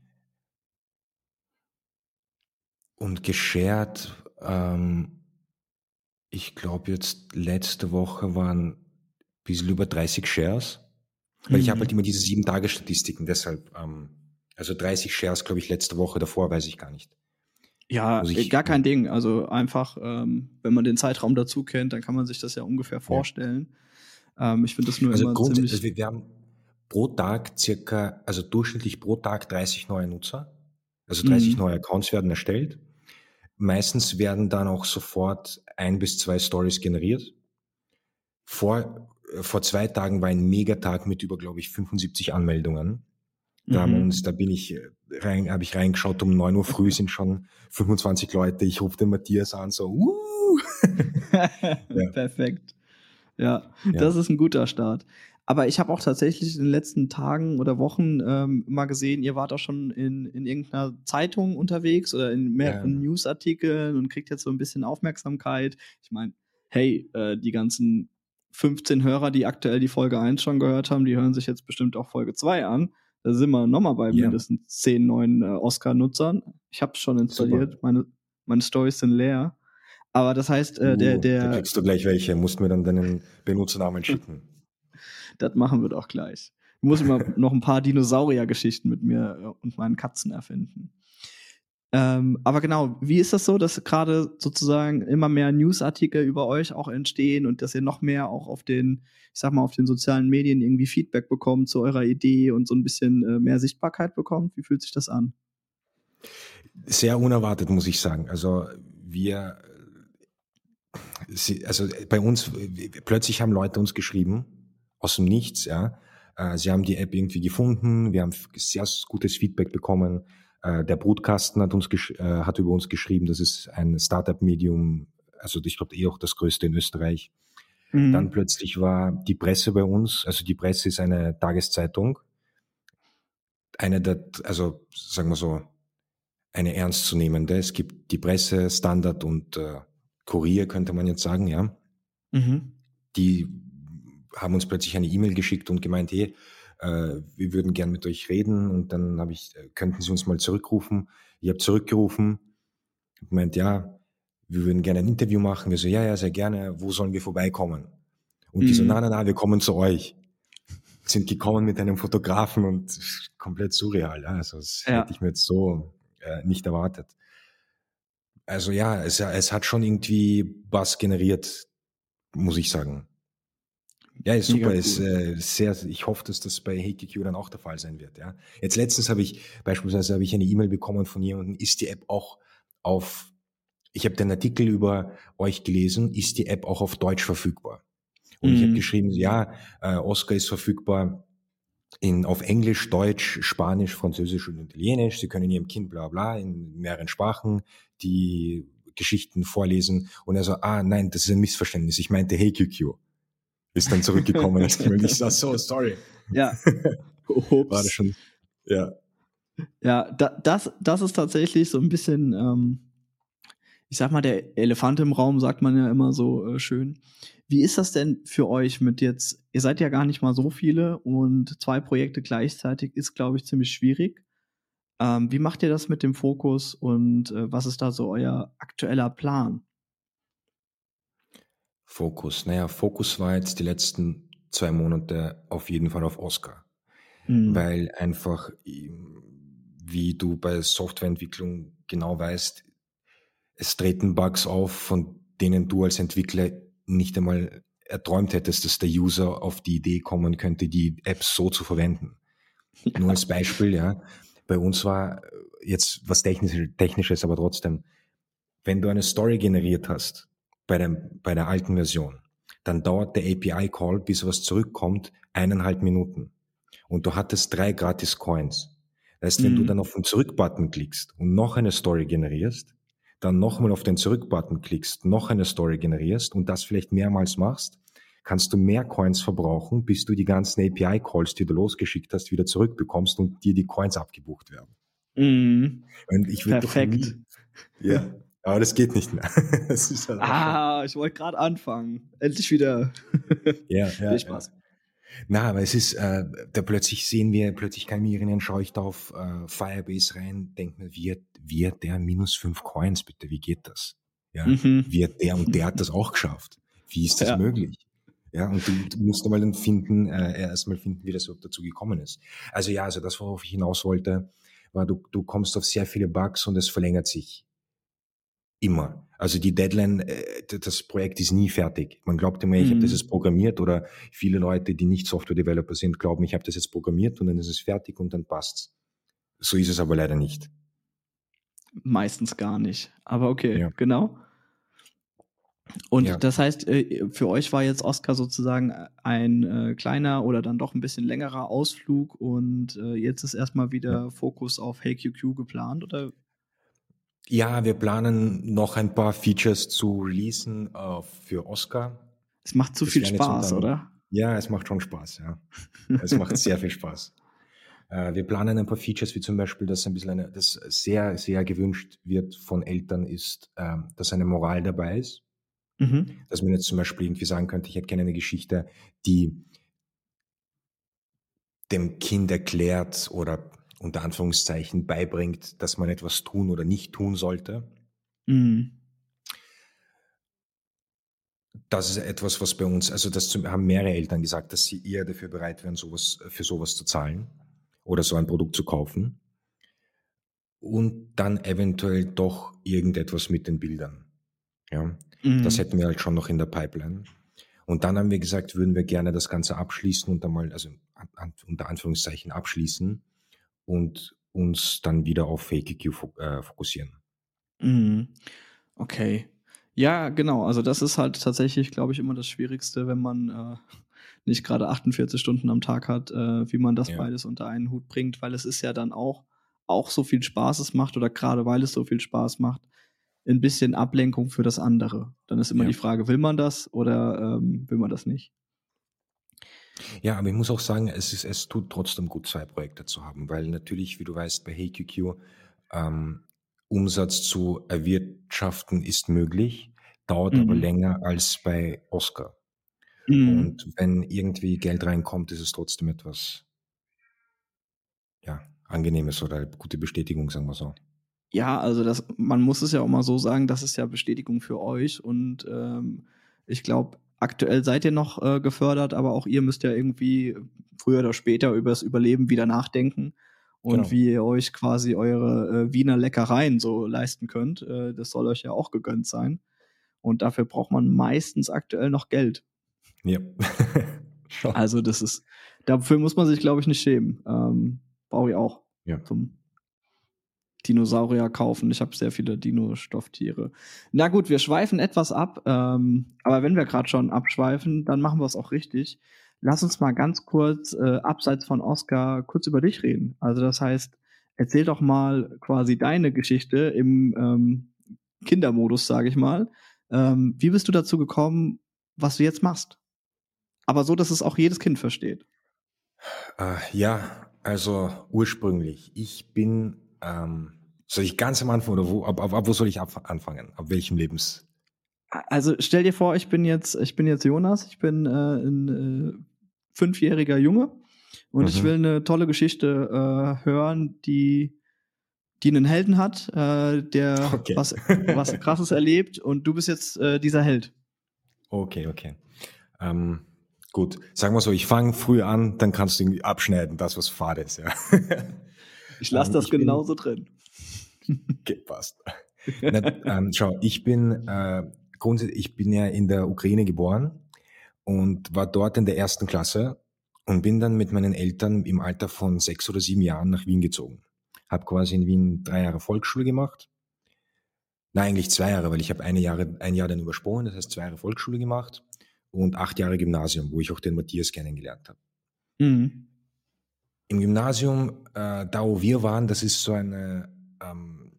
Und geshared, ähm, ich glaube jetzt letzte Woche waren ein bisschen über 30 Shares. Weil mhm. ich habe halt immer diese sieben Tage Statistiken, deshalb, ähm, also 30 Shares, glaube ich, letzte Woche davor, weiß ich gar nicht. Ja, ich, gar kein Ding. Also einfach, ähm, wenn man den Zeitraum dazu kennt, dann kann man sich das ja ungefähr vorstellen. Ja. Ähm, ich finde das nur also immer ziemlich... Also wir haben pro Tag circa, also durchschnittlich pro Tag 30 neue Nutzer. Also 30 mhm. neue Accounts werden erstellt. Meistens werden dann auch sofort ein bis zwei Stories generiert. Vor, äh, vor zwei Tagen war ein Megatag mit über, glaube ich, 75 Anmeldungen. Da haben mhm. uns, da bin ich äh, rein, habe ich reingeschaut, um neun Uhr früh sind schon 25 Leute. Ich rufe den Matthias an, so, uh. ja. Perfekt. Ja, ja, das ist ein guter Start. Aber ich habe auch tatsächlich in den letzten Tagen oder Wochen ähm, mal gesehen, ihr wart auch schon in, in irgendeiner Zeitung unterwegs oder in mehreren ja. Newsartikeln und kriegt jetzt so ein bisschen Aufmerksamkeit. Ich meine, hey, äh, die ganzen 15 Hörer, die aktuell die Folge 1 schon gehört haben, die hören sich jetzt bestimmt auch Folge 2 an. Da sind wir nochmal bei ja. mindestens zehn neuen äh, Oscar-Nutzern. Ich habe es schon installiert. Meine, meine Stories sind leer. Aber das heißt, äh, uh, der, der. Da kriegst du gleich welche, musst mir dann deinen Benutzernamen schicken. Das machen wir doch gleich. Ich muss immer noch ein paar Dinosaurier-Geschichten mit mir äh, und meinen Katzen erfinden. Ähm, aber genau, wie ist das so, dass gerade sozusagen immer mehr Newsartikel über euch auch entstehen und dass ihr noch mehr auch auf den, ich sag mal, auf den sozialen Medien irgendwie Feedback bekommt zu eurer Idee und so ein bisschen äh, mehr Sichtbarkeit bekommt? Wie fühlt sich das an? Sehr unerwartet, muss ich sagen. Also wir, also bei uns, plötzlich haben Leute uns geschrieben, aus dem Nichts, ja. Äh, sie haben die App irgendwie gefunden, wir haben sehr gutes Feedback bekommen äh, der Brutkasten hat uns äh, hat über uns geschrieben, das ist ein Startup-Medium, also ich glaube eh auch das größte in Österreich. Mhm. Dann plötzlich war die Presse bei uns, also die Presse ist eine Tageszeitung, eine der, also sagen wir so, eine ernstzunehmende. Es gibt die Presse, Standard und äh, Kurier, könnte man jetzt sagen, ja. Mhm. Die haben uns plötzlich eine E-Mail geschickt und gemeint, hey, äh, wir würden gern mit euch reden und dann habe ich, äh, könnten Sie uns mal zurückrufen. Ich habe zurückgerufen, meint, ja, wir würden gerne ein Interview machen. Wir so, ja, ja, sehr gerne. Wo sollen wir vorbeikommen? Und mhm. die so, na, na, na, wir kommen zu euch. Sind gekommen mit einem Fotografen und komplett surreal. Also das ja. hätte ich mir jetzt so äh, nicht erwartet. Also ja, es, es hat schon irgendwie was generiert, muss ich sagen. Ja, ist super. Ist, äh, sehr, ich hoffe, dass das bei HTQ dann auch der Fall sein wird. Ja. Jetzt letztens habe ich beispielsweise habe ich eine E-Mail bekommen von jemandem, ist die App auch auf, ich habe den Artikel über euch gelesen, ist die App auch auf Deutsch verfügbar? Und mhm. ich habe geschrieben, ja, äh, Oscar ist verfügbar in, auf Englisch, Deutsch, Spanisch, Französisch und Italienisch. Sie können Ihrem Kind bla bla in mehreren Sprachen die Geschichten vorlesen. Und er so, ah nein, das ist ein Missverständnis. Ich meinte HQQ ist dann zurückgekommen. und ich sag so, sorry. Ja. Ups. War das schon, ja. Ja, da, das, das ist tatsächlich so ein bisschen, ähm, ich sag mal, der Elefant im Raum, sagt man ja immer so äh, schön. Wie ist das denn für euch mit jetzt, ihr seid ja gar nicht mal so viele und zwei Projekte gleichzeitig ist, glaube ich, ziemlich schwierig. Ähm, wie macht ihr das mit dem Fokus und äh, was ist da so euer aktueller Plan? Fokus. Naja, Fokus war jetzt die letzten zwei Monate auf jeden Fall auf Oscar. Mhm. Weil einfach, wie du bei Softwareentwicklung genau weißt, es treten Bugs auf, von denen du als Entwickler nicht einmal erträumt hättest, dass der User auf die Idee kommen könnte, die Apps so zu verwenden. Ja. Nur als Beispiel, ja. Bei uns war jetzt was Technisches, Technisches, aber trotzdem, wenn du eine Story generiert hast, bei, dem, bei der alten Version, dann dauert der API-Call, bis was zurückkommt, eineinhalb Minuten. Und du hattest drei gratis Coins. Das heißt, wenn mhm. du dann auf den Zurück-Button klickst und noch eine Story generierst, dann nochmal auf den Zurück-Button klickst, noch eine Story generierst und das vielleicht mehrmals machst, kannst du mehr Coins verbrauchen, bis du die ganzen API-Calls, die du losgeschickt hast, wieder zurückbekommst und dir die Coins abgebucht werden. Mhm. Und ich Perfekt. Nie, ja, aber das geht nicht mehr. halt ah, ich wollte gerade anfangen. Endlich wieder. ja, ja. Viel Spaß. Ja. Na, aber es ist, äh, da plötzlich sehen wir, plötzlich kann ich da auf äh, Firebase rein, denke mir, wie hat der minus fünf Coins, bitte, wie geht das? Ja, mhm. hat der und der hat das auch geschafft? Wie ist das ja. möglich? Ja, und du, du musst einmal dann finden, äh, erstmal finden, wie das überhaupt dazu gekommen ist. Also ja, also das, worauf ich hinaus wollte, war, du, du kommst auf sehr viele Bugs und es verlängert sich. Immer. Also die Deadline, äh, das Projekt ist nie fertig. Man glaubt immer, ich mhm. habe das jetzt programmiert oder viele Leute, die nicht Software-Developer sind, glauben, ich habe das jetzt programmiert und dann ist es fertig und dann passt's. So ist es aber leider nicht. Meistens gar nicht. Aber okay, ja. genau. Und ja. das heißt, äh, für euch war jetzt Oscar sozusagen ein äh, kleiner oder dann doch ein bisschen längerer Ausflug und jetzt ist erstmal wieder ja. Fokus auf HeyQQ geplant, oder? Ja, wir planen noch ein paar Features zu releasen äh, für Oscar. Es macht zu das viel Spaß, oder? Ja, es macht schon Spaß, ja. Es macht sehr viel Spaß. Äh, wir planen ein paar Features, wie zum Beispiel, dass ein bisschen eine, das sehr, sehr gewünscht wird von Eltern, ist, ähm, dass eine Moral dabei ist. Mhm. Dass man jetzt zum Beispiel irgendwie sagen könnte, ich hätte gerne eine Geschichte, die dem Kind erklärt oder unter Anführungszeichen beibringt, dass man etwas tun oder nicht tun sollte. Mhm. Das ist etwas, was bei uns, also das haben mehrere Eltern gesagt, dass sie eher dafür bereit wären, sowas, für sowas zu zahlen oder so ein Produkt zu kaufen. Und dann eventuell doch irgendetwas mit den Bildern. Ja, mhm. das hätten wir halt schon noch in der Pipeline. Und dann haben wir gesagt, würden wir gerne das Ganze abschließen und einmal, also unter Anführungszeichen abschließen und uns dann wieder auf FakeQ äh, fokussieren. Mhm. Okay. Ja, genau. Also das ist halt tatsächlich, glaube ich, immer das Schwierigste, wenn man äh, nicht gerade 48 Stunden am Tag hat, äh, wie man das ja. beides unter einen Hut bringt, weil es ist ja dann auch, auch so viel Spaß es macht oder gerade weil es so viel Spaß macht, ein bisschen Ablenkung für das andere. Dann ist immer ja. die Frage, will man das oder ähm, will man das nicht? Ja, aber ich muss auch sagen, es, ist, es tut trotzdem gut, zwei Projekte zu haben, weil natürlich, wie du weißt, bei HeyQQ ähm, Umsatz zu erwirtschaften ist möglich, dauert mhm. aber länger als bei Oscar. Mhm. Und wenn irgendwie Geld reinkommt, ist es trotzdem etwas ja, Angenehmes oder gute Bestätigung, sagen wir so. Ja, also das, man muss es ja auch mal so sagen, das ist ja Bestätigung für euch und ähm, ich glaube, aktuell seid ihr noch äh, gefördert, aber auch ihr müsst ja irgendwie früher oder später über das Überleben wieder nachdenken und genau. wie ihr euch quasi eure äh, Wiener Leckereien so leisten könnt. Äh, das soll euch ja auch gegönnt sein. Und dafür braucht man meistens aktuell noch Geld. Ja. also das ist, dafür muss man sich, glaube ich, nicht schämen. Ähm, brauche ich auch. Ja. Zum Dinosaurier kaufen. Ich habe sehr viele Dino-Stofftiere. Na gut, wir schweifen etwas ab, ähm, aber wenn wir gerade schon abschweifen, dann machen wir es auch richtig. Lass uns mal ganz kurz äh, abseits von Oscar kurz über dich reden. Also das heißt, erzähl doch mal quasi deine Geschichte im ähm, Kindermodus, sage ich mal. Ähm, wie bist du dazu gekommen, was du jetzt machst? Aber so, dass es auch jedes Kind versteht. Äh, ja, also ursprünglich. Ich bin ähm, soll ich ganz am Anfang oder wo, ab, ab, ab wo soll ich ab, anfangen? Ab welchem Lebens? Also stell dir vor, ich bin jetzt, ich bin jetzt Jonas, ich bin äh, ein äh, fünfjähriger Junge und mhm. ich will eine tolle Geschichte äh, hören, die die einen Helden hat, äh, der okay. was, was krasses erlebt und du bist jetzt äh, dieser Held. Okay, okay. Ähm, gut, sagen wir so, ich fange früh an, dann kannst du irgendwie abschneiden, das was fade ist, ja. Ich lasse ähm, das genauso drin. Okay, passt. Na, ähm, schau, ich bin äh, grundsätzlich, ich bin ja in der Ukraine geboren und war dort in der ersten Klasse und bin dann mit meinen Eltern im Alter von sechs oder sieben Jahren nach Wien gezogen. Hab quasi in Wien drei Jahre Volksschule gemacht. Nein, eigentlich zwei Jahre, weil ich habe eine Jahre, ein Jahr dann übersprungen, das heißt zwei Jahre Volksschule gemacht und acht Jahre Gymnasium, wo ich auch den Matthias kennengelernt habe. Mhm. Im Gymnasium, äh, da wo wir waren, das ist so eine ähm,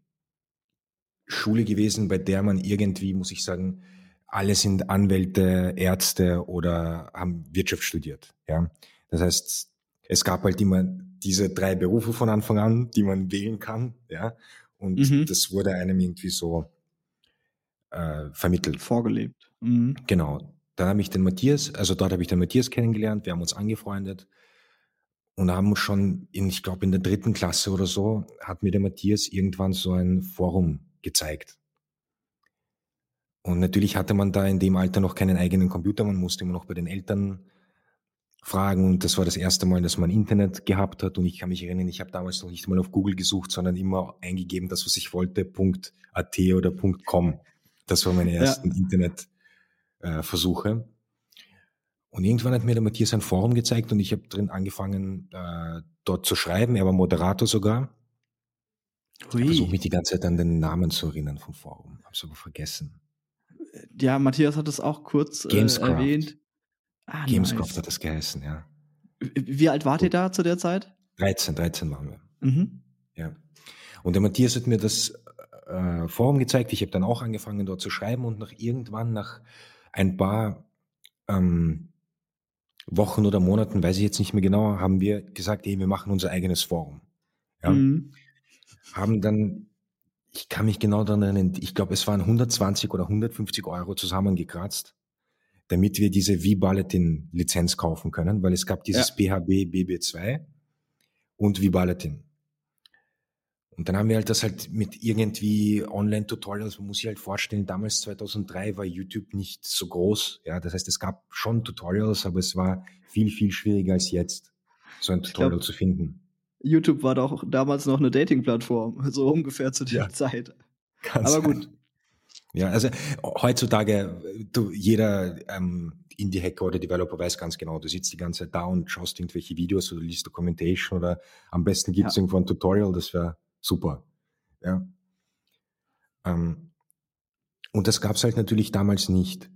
Schule gewesen, bei der man irgendwie, muss ich sagen, alle sind Anwälte, Ärzte oder haben Wirtschaft studiert. Ja, das heißt, es gab halt immer diese drei Berufe von Anfang an, die man wählen kann. Ja, und mhm. das wurde einem irgendwie so äh, vermittelt. Vorgelebt. Mhm. Genau. Dann habe ich den Matthias, also dort habe ich den Matthias kennengelernt, wir haben uns angefreundet und haben schon in, ich glaube, in der dritten Klasse oder so, hat mir der Matthias irgendwann so ein Forum gezeigt. Und natürlich hatte man da in dem Alter noch keinen eigenen Computer, man musste immer noch bei den Eltern fragen und das war das erste Mal, dass man Internet gehabt hat und ich kann mich erinnern, ich habe damals noch nicht mal auf Google gesucht, sondern immer eingegeben, das was ich wollte, .at oder .com. Das waren meine ersten ja. Internetversuche. Äh, und irgendwann hat mir der Matthias ein Forum gezeigt und ich habe drin angefangen, äh, dort zu schreiben. Er war Moderator sogar. Hui. Ich versuche mich die ganze Zeit an den Namen zu erinnern vom Forum. Hab's aber vergessen. Ja, Matthias hat es auch kurz äh, erwähnt. Ah, Gamescraft nice. hat das geheißen, ja. Wie alt wart ihr da zu der Zeit? 13, 13 waren wir. Mhm. Ja. Und der Matthias hat mir das äh, Forum gezeigt. Ich habe dann auch angefangen, dort zu schreiben und nach irgendwann, nach ein paar ähm, Wochen oder Monaten, weiß ich jetzt nicht mehr genau, haben wir gesagt, ey, wir machen unser eigenes Forum. Ja? Mhm. Haben dann, ich kann mich genau daran erinnern, ich glaube, es waren 120 oder 150 Euro zusammengekratzt, damit wir diese V-Bulletin-Lizenz kaufen können, weil es gab dieses ja. BHB BB2 und V-Bulletin. Und dann haben wir halt das halt mit irgendwie Online-Tutorials, man muss sich halt vorstellen, damals 2003 war YouTube nicht so groß. Ja, das heißt, es gab schon Tutorials, aber es war viel, viel schwieriger als jetzt, so ein Tutorial glaub, zu finden. YouTube war doch damals noch eine Dating-Plattform, so ungefähr zu der ja, Zeit. Aber gut. Ja, also heutzutage, du, jeder ähm, Indie-Hacker oder Developer weiß ganz genau, du sitzt die ganze Zeit da und schaust irgendwelche Videos oder liest Documentation oder am besten gibt es ja. irgendwo ein Tutorial, das wäre super. Ja. Ähm, und das gab es halt natürlich damals nicht.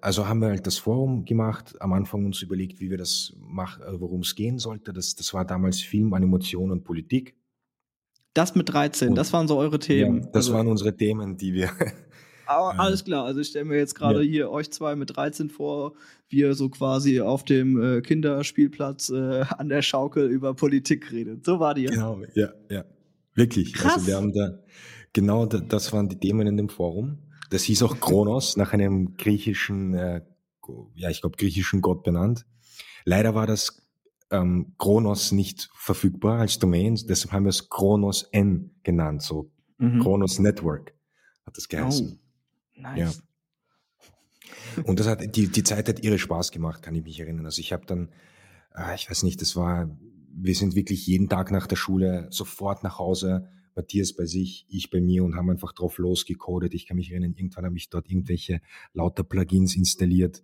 Also haben wir halt das Forum gemacht, am Anfang uns überlegt, wie wir das machen, äh, worum es gehen sollte. Das, das war damals Film, Animation und Politik. Das mit 13, und, das waren so eure Themen. Ja, das also, waren unsere Themen, die wir. Aber alles klar, also ich stelle mir jetzt gerade ja. hier euch zwei mit 13 vor, wie ihr so quasi auf dem äh, Kinderspielplatz äh, an der Schaukel über Politik redet. So war die. Genau, ja, ja. Wirklich. Also Krass. Also wir haben da, genau das waren die Themen in dem Forum. Das hieß auch Kronos, nach einem griechischen, äh, ja, ich glaube, griechischen Gott benannt. Leider war das ähm, Kronos nicht verfügbar als Domain, deshalb haben wir es Kronos N genannt, so mhm. Kronos Network hat das geheißen. Oh, nice. Ja. Und das hat, die, die Zeit hat ihre Spaß gemacht, kann ich mich erinnern. Also ich habe dann, äh, ich weiß nicht, das war wir sind wirklich jeden Tag nach der Schule sofort nach Hause, Matthias bei sich, ich bei mir und haben einfach drauf losgecodet. Ich kann mich erinnern, irgendwann habe ich dort irgendwelche lauter Plugins installiert.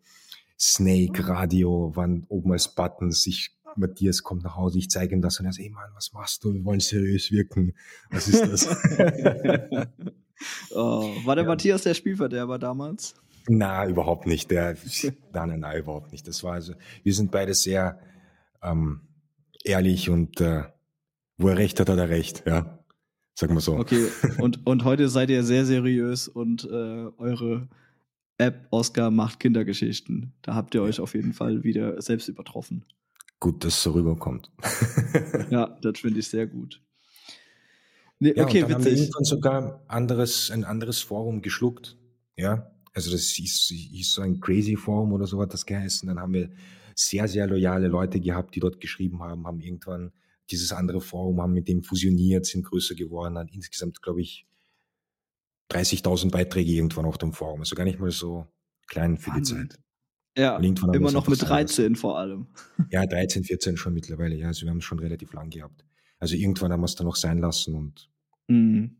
Snake, Radio waren oben als Buttons. Ich, Matthias kommt nach Hause, ich zeige ihm das und er sagt, ey Mann, was machst du? Wir wollen seriös wirken. Was ist das? oh, war der ja. Matthias der Spielverderber damals? Na, überhaupt nicht. Der, nein, nein, nein, überhaupt nicht. Das war also, wir sind beide sehr, ähm, ehrlich und äh, wo er recht hat, hat er recht, ja. Sagen wir so. Okay, und, und heute seid ihr sehr seriös und äh, eure App Oscar macht Kindergeschichten. Da habt ihr euch auf jeden Fall wieder selbst übertroffen. Gut, dass es so rüberkommt. ja, das finde ich sehr gut. Nee, ja, okay, und dann witzig. haben wir irgendwann sogar anderes, ein anderes Forum geschluckt. Ja, also das hieß, hieß so ein Crazy Forum oder so hat das geheißen. Dann haben wir sehr, sehr loyale Leute gehabt, die dort geschrieben haben, haben irgendwann dieses andere Forum, haben mit dem fusioniert, sind größer geworden, hat insgesamt, glaube ich, 30.000 Beiträge irgendwann auf dem Forum. Also gar nicht mal so klein für Wahnsinn. die Zeit. Ja, immer noch mit 13 vor allem. Ja, 13, 14 schon mittlerweile. Ja, also wir haben es schon relativ lang gehabt. Also irgendwann haben wir es dann noch sein lassen und mhm.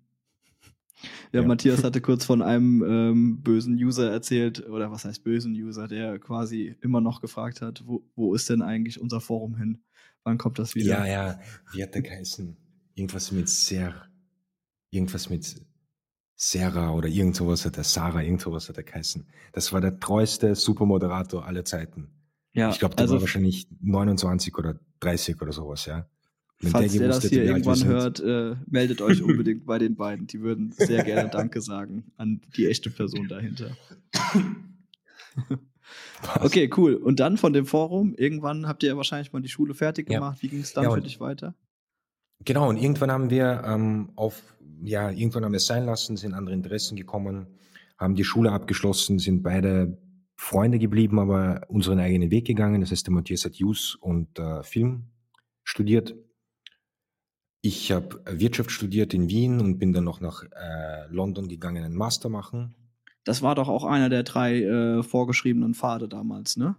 Ja, ja, Matthias hatte kurz von einem ähm, bösen User erzählt, oder was heißt bösen User, der quasi immer noch gefragt hat, wo, wo ist denn eigentlich unser Forum hin? Wann kommt das wieder? Ja, ja, wie hat der geheißen? Irgendwas mit Ser, irgendwas mit Sarah oder irgend sowas hat der Sarah, irgend sowas hat er geheißen. Das war der treueste Supermoderator aller Zeiten. Ja, ich glaube, der also, war wahrscheinlich 29 oder 30 oder sowas, ja. Wenn Falls der, der das hier irgendwann hört, äh, meldet euch unbedingt bei den beiden. Die würden sehr gerne Danke sagen an die echte Person dahinter. okay, cool. Und dann von dem Forum, irgendwann habt ihr ja wahrscheinlich mal die Schule fertig gemacht. Ja. Wie ging es dann ja, für dich weiter? Genau, und irgendwann haben wir ähm, auf, ja, irgendwann haben wir es sein lassen, sind andere Interessen gekommen, haben die Schule abgeschlossen, sind beide Freunde geblieben, aber unseren eigenen Weg gegangen. Das heißt, der Matthias hat Jus und äh, Film studiert. Ich habe Wirtschaft studiert in Wien und bin dann noch nach äh, London gegangen, einen Master machen. Das war doch auch einer der drei äh, vorgeschriebenen Pfade damals, ne?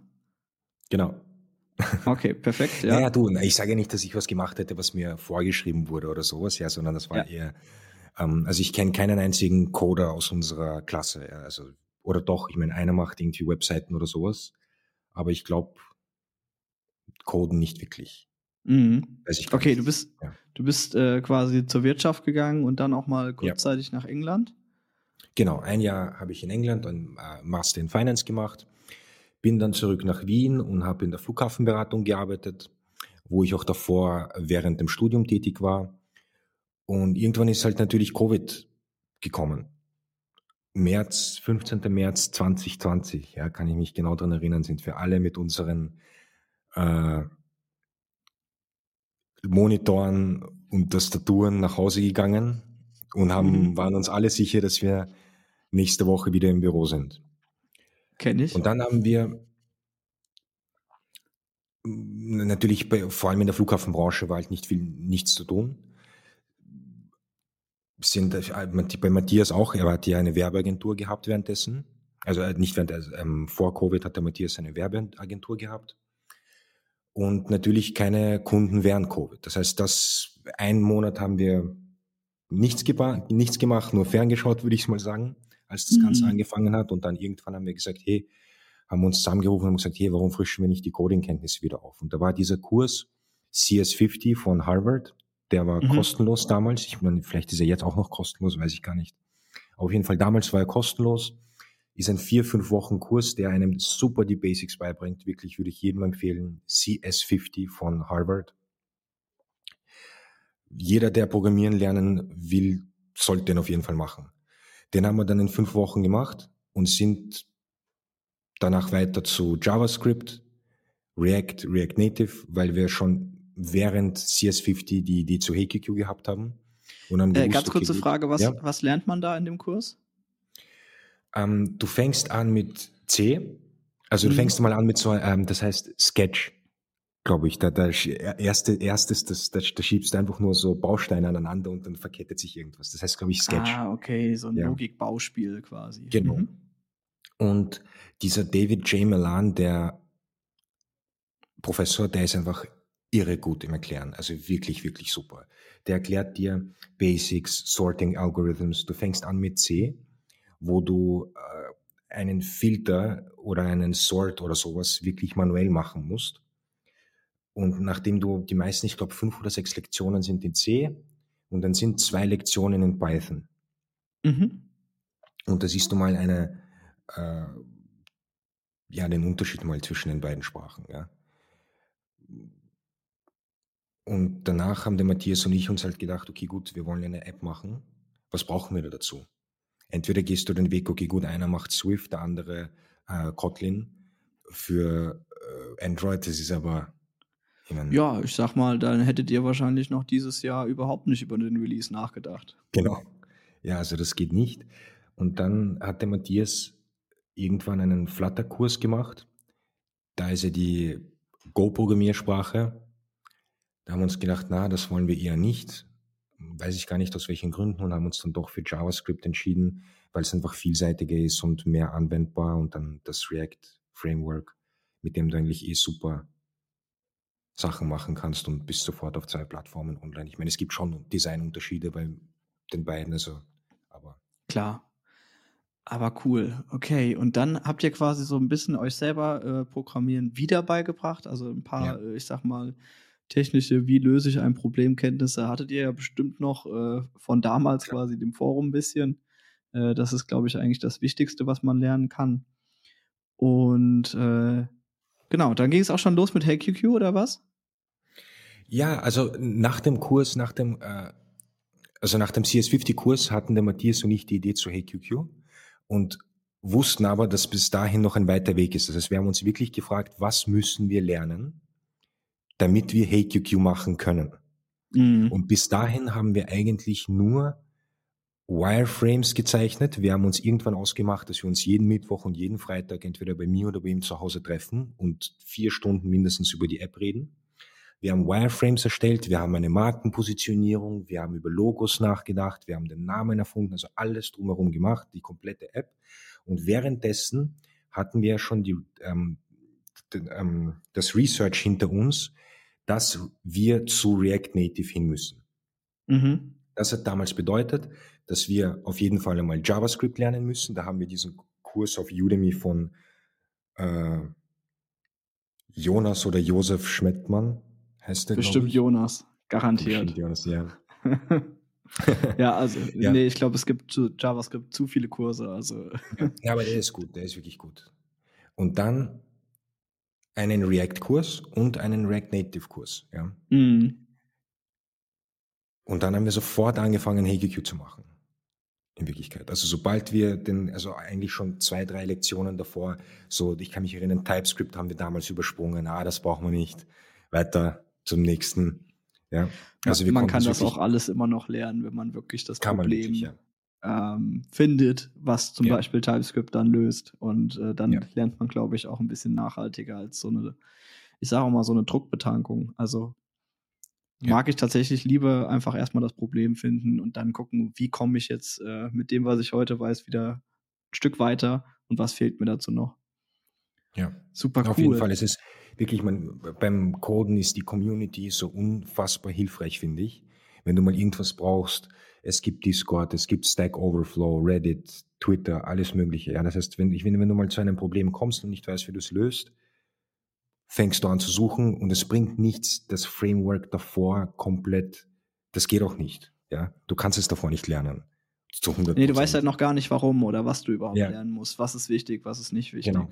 Genau. Okay, perfekt. Ja. Naja, du, ich sage ja nicht, dass ich was gemacht hätte, was mir vorgeschrieben wurde oder sowas, ja, sondern das war ja. eher, ähm, also ich kenne keinen einzigen Coder aus unserer Klasse, ja, also, oder doch, ich meine, einer macht irgendwie Webseiten oder sowas, aber ich glaube, Coden nicht wirklich. Mhm. okay, du bist, ja. du bist äh, quasi zur Wirtschaft gegangen und dann auch mal kurzzeitig ja. nach England. Genau, ein Jahr habe ich in England einen äh, Master in Finance gemacht, bin dann zurück nach Wien und habe in der Flughafenberatung gearbeitet, wo ich auch davor während dem Studium tätig war. Und irgendwann ist halt natürlich Covid gekommen. März, 15. März 2020, ja, kann ich mich genau daran erinnern, sind wir alle mit unseren äh, Monitoren und Tastaturen nach Hause gegangen und haben, mhm. waren uns alle sicher, dass wir nächste Woche wieder im Büro sind. Kenne ich. Und dann haben wir natürlich bei, vor allem in der Flughafenbranche war halt nicht viel, nichts zu tun. Sind äh, bei Matthias auch, er hat ja eine Werbeagentur gehabt währenddessen. Also äh, nicht während, also, ähm, vor Covid hat der Matthias eine Werbeagentur gehabt und natürlich keine Kunden während Covid. Das heißt, das einen Monat haben wir nichts, nichts gemacht, nur ferngeschaut, würde ich mal sagen, als das mhm. Ganze angefangen hat. Und dann irgendwann haben wir gesagt, hey, haben uns zusammengerufen und gesagt, hey, warum frischen wir nicht die Coding-Kenntnisse wieder auf? Und da war dieser Kurs CS50 von Harvard, der war mhm. kostenlos damals. Ich meine, vielleicht ist er jetzt auch noch kostenlos, weiß ich gar nicht. Auf jeden Fall damals war er kostenlos ist ein vier, fünf Wochen Kurs, der einem super die Basics beibringt. Wirklich würde ich jedem empfehlen. CS50 von Harvard. Jeder, der Programmieren lernen will, sollte den auf jeden Fall machen. Den haben wir dann in fünf Wochen gemacht und sind danach weiter zu JavaScript, React, React Native, weil wir schon während CS50 die Idee zu HQQ gehabt haben. Und haben gewusst, äh, ganz kurze okay, Frage, was, ja? was lernt man da in dem Kurs? Ähm, du fängst an mit C. Also du mhm. fängst mal an mit so, ähm, das heißt Sketch, glaube ich. Da, da erste, erstes, das, da, da schiebst du einfach nur so Bausteine aneinander und dann verkettet sich irgendwas. Das heißt, glaube ich, Sketch. Ah, okay, so ein ja. Logikbauspiel quasi. Genau. Mhm. Und dieser David J. Milan, der Professor, der ist einfach irre gut im Erklären. Also wirklich, wirklich super. Der erklärt dir Basics, Sorting Algorithms. Du fängst an mit C wo du äh, einen Filter oder einen Sort oder sowas wirklich manuell machen musst. Und nachdem du die meisten, ich glaube, fünf oder sechs Lektionen sind in C und dann sind zwei Lektionen in Python. Mhm. Und da siehst du mal eine, äh, ja, den Unterschied mal zwischen den beiden Sprachen, ja. Und danach haben der Matthias und ich uns halt gedacht, okay, gut, wir wollen eine App machen. Was brauchen wir da dazu? Entweder gehst du den Weg, okay, gut, einer macht Swift, der andere äh, Kotlin für äh, Android, das ist aber. Ich mein, ja, ich sag mal, dann hättet ihr wahrscheinlich noch dieses Jahr überhaupt nicht über den Release nachgedacht. Genau. Ja, also das geht nicht. Und dann hat der Matthias irgendwann einen Flutter-Kurs gemacht. Da ist ja die Go-Programmiersprache. Da haben wir uns gedacht, na, das wollen wir eher nicht weiß ich gar nicht aus welchen Gründen und haben uns dann doch für JavaScript entschieden, weil es einfach vielseitiger ist und mehr anwendbar und dann das React Framework, mit dem du eigentlich eh super Sachen machen kannst und bist sofort auf zwei Plattformen online. Ich meine, es gibt schon Designunterschiede bei den beiden, also, aber. Klar. Aber cool, okay. Und dann habt ihr quasi so ein bisschen euch selber äh, Programmieren wieder beigebracht, also ein paar, ja. äh, ich sag mal, technische, wie löse ich ein Problem, Kenntnisse hattet ihr ja bestimmt noch äh, von damals ja. quasi dem Forum ein bisschen. Äh, das ist, glaube ich, eigentlich das Wichtigste, was man lernen kann. Und äh, genau, dann ging es auch schon los mit HeyQQ oder was? Ja, also nach dem Kurs, nach dem, äh, also nach dem CS50-Kurs hatten der Matthias und ich die Idee zu HeyQQ und wussten aber, dass bis dahin noch ein weiter Weg ist. Das heißt, wir haben uns wirklich gefragt, was müssen wir lernen, damit wir HeyQQ machen können. Mhm. Und bis dahin haben wir eigentlich nur Wireframes gezeichnet. Wir haben uns irgendwann ausgemacht, dass wir uns jeden Mittwoch und jeden Freitag entweder bei mir oder bei ihm zu Hause treffen und vier Stunden mindestens über die App reden. Wir haben Wireframes erstellt, wir haben eine Markenpositionierung, wir haben über Logos nachgedacht, wir haben den Namen erfunden, also alles drumherum gemacht, die komplette App. Und währenddessen hatten wir schon die, ähm, den, ähm, das Research hinter uns, dass wir zu React Native hin müssen. Mhm. Das hat damals bedeutet, dass wir auf jeden Fall einmal JavaScript lernen müssen. Da haben wir diesen Kurs auf Udemy von äh, Jonas oder Josef Schmettmann heißt der. Bestimmt Jonas, garantiert. Bestimmt Jonas, ja. ja, also, ja. nee, ich glaube, es gibt zu JavaScript zu viele Kurse. Also. ja, aber der ist gut, der ist wirklich gut. Und dann einen React-Kurs und einen React Native-Kurs. Ja. Mhm. Und dann haben wir sofort angefangen, HGQ zu machen. In Wirklichkeit. Also sobald wir den, also eigentlich schon zwei, drei Lektionen davor, so, ich kann mich erinnern, TypeScript haben wir damals übersprungen, ah, das brauchen wir nicht. Weiter zum nächsten. Ja, also ja, man kann das auch alles immer noch lernen, wenn man wirklich das Problem wirklich, ja. Ähm, findet, was zum ja. Beispiel TypeScript dann löst. Und äh, dann lernt man, glaube ich, auch ein bisschen nachhaltiger als so eine, ich sage auch mal, so eine Druckbetankung. Also mag ich tatsächlich lieber einfach erstmal das Problem finden und dann gucken, wie komme ich jetzt äh, mit dem, was ich heute weiß, wieder ein Stück weiter und was fehlt mir dazu noch. Ja, super cool. Auf jeden Fall, es ist wirklich, man, beim Coden ist die Community so unfassbar hilfreich, finde ich. Wenn du mal irgendwas brauchst, es gibt Discord, es gibt Stack Overflow, Reddit, Twitter, alles Mögliche. Ja, das heißt, wenn, ich, wenn du mal zu einem Problem kommst und nicht weißt, wie du es löst, fängst du an zu suchen und es bringt nichts, das Framework davor komplett, das geht auch nicht. Ja, du kannst es davor nicht lernen. Zu 100%. Nee, du weißt halt noch gar nicht warum oder was du überhaupt ja. lernen musst. Was ist wichtig, was ist nicht wichtig. Genau.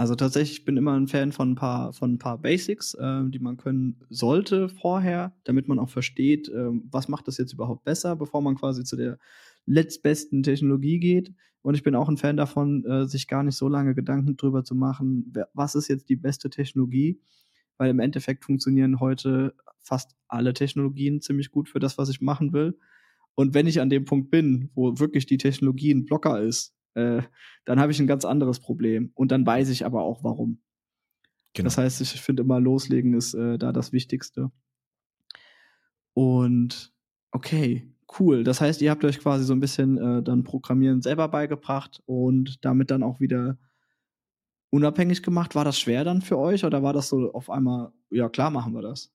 Also tatsächlich, ich bin immer ein Fan von ein paar, von ein paar Basics, äh, die man können sollte vorher, damit man auch versteht, äh, was macht das jetzt überhaupt besser, bevor man quasi zu der letztbesten Technologie geht. Und ich bin auch ein Fan davon, äh, sich gar nicht so lange Gedanken drüber zu machen, was ist jetzt die beste Technologie, weil im Endeffekt funktionieren heute fast alle Technologien ziemlich gut für das, was ich machen will. Und wenn ich an dem Punkt bin, wo wirklich die Technologie ein Blocker ist, äh, dann habe ich ein ganz anderes Problem. Und dann weiß ich aber auch warum. Genau. Das heißt, ich finde immer, loslegen ist äh, da das Wichtigste. Und okay, cool. Das heißt, ihr habt euch quasi so ein bisschen äh, dann Programmieren selber beigebracht und damit dann auch wieder unabhängig gemacht. War das schwer dann für euch oder war das so auf einmal, ja klar, machen wir das?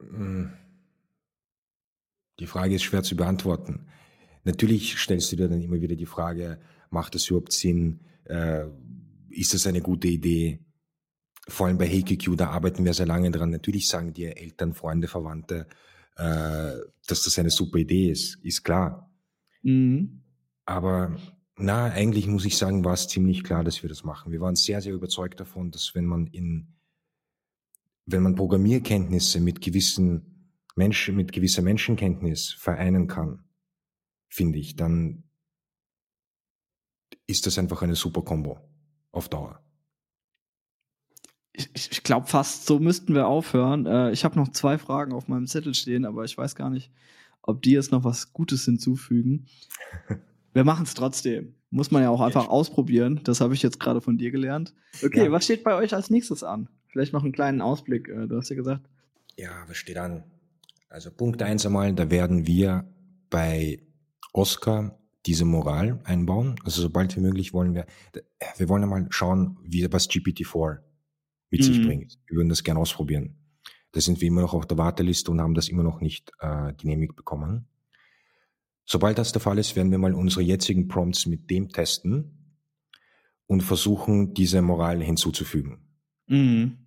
Hm. Die Frage ist schwer zu beantworten. Natürlich stellst du dir dann immer wieder die Frage, macht das überhaupt Sinn? Äh, ist das eine gute Idee? Vor allem bei HQQ, da arbeiten wir sehr lange dran. Natürlich sagen dir Eltern, Freunde, Verwandte, äh, dass das eine super Idee ist, ist klar. Mhm. Aber na, eigentlich muss ich sagen, war es ziemlich klar, dass wir das machen. Wir waren sehr, sehr überzeugt davon, dass wenn man in, wenn man Programmierkenntnisse mit gewissen Menschen, mit gewisser Menschenkenntnis vereinen kann, finde ich, dann ist das einfach eine super Kombo auf Dauer. Ich, ich glaube fast, so müssten wir aufhören. Äh, ich habe noch zwei Fragen auf meinem Zettel stehen, aber ich weiß gar nicht, ob die jetzt noch was Gutes hinzufügen. wir machen es trotzdem. Muss man ja auch einfach ausprobieren. Das habe ich jetzt gerade von dir gelernt. Okay, ja. was steht bei euch als nächstes an? Vielleicht noch einen kleinen Ausblick. Äh, du hast ja gesagt. Ja, was steht an? Also Punkt eins einmal, da werden wir bei Oscar diese Moral einbauen. Also sobald wie möglich wollen wir, wir wollen einmal schauen, wie, was GPT-4 mit mhm. sich bringt. Wir würden das gerne ausprobieren. Da sind wir immer noch auf der Warteliste und haben das immer noch nicht äh, genehmigt bekommen. Sobald das der Fall ist, werden wir mal unsere jetzigen Prompts mit dem testen und versuchen, diese Moral hinzuzufügen. Mhm.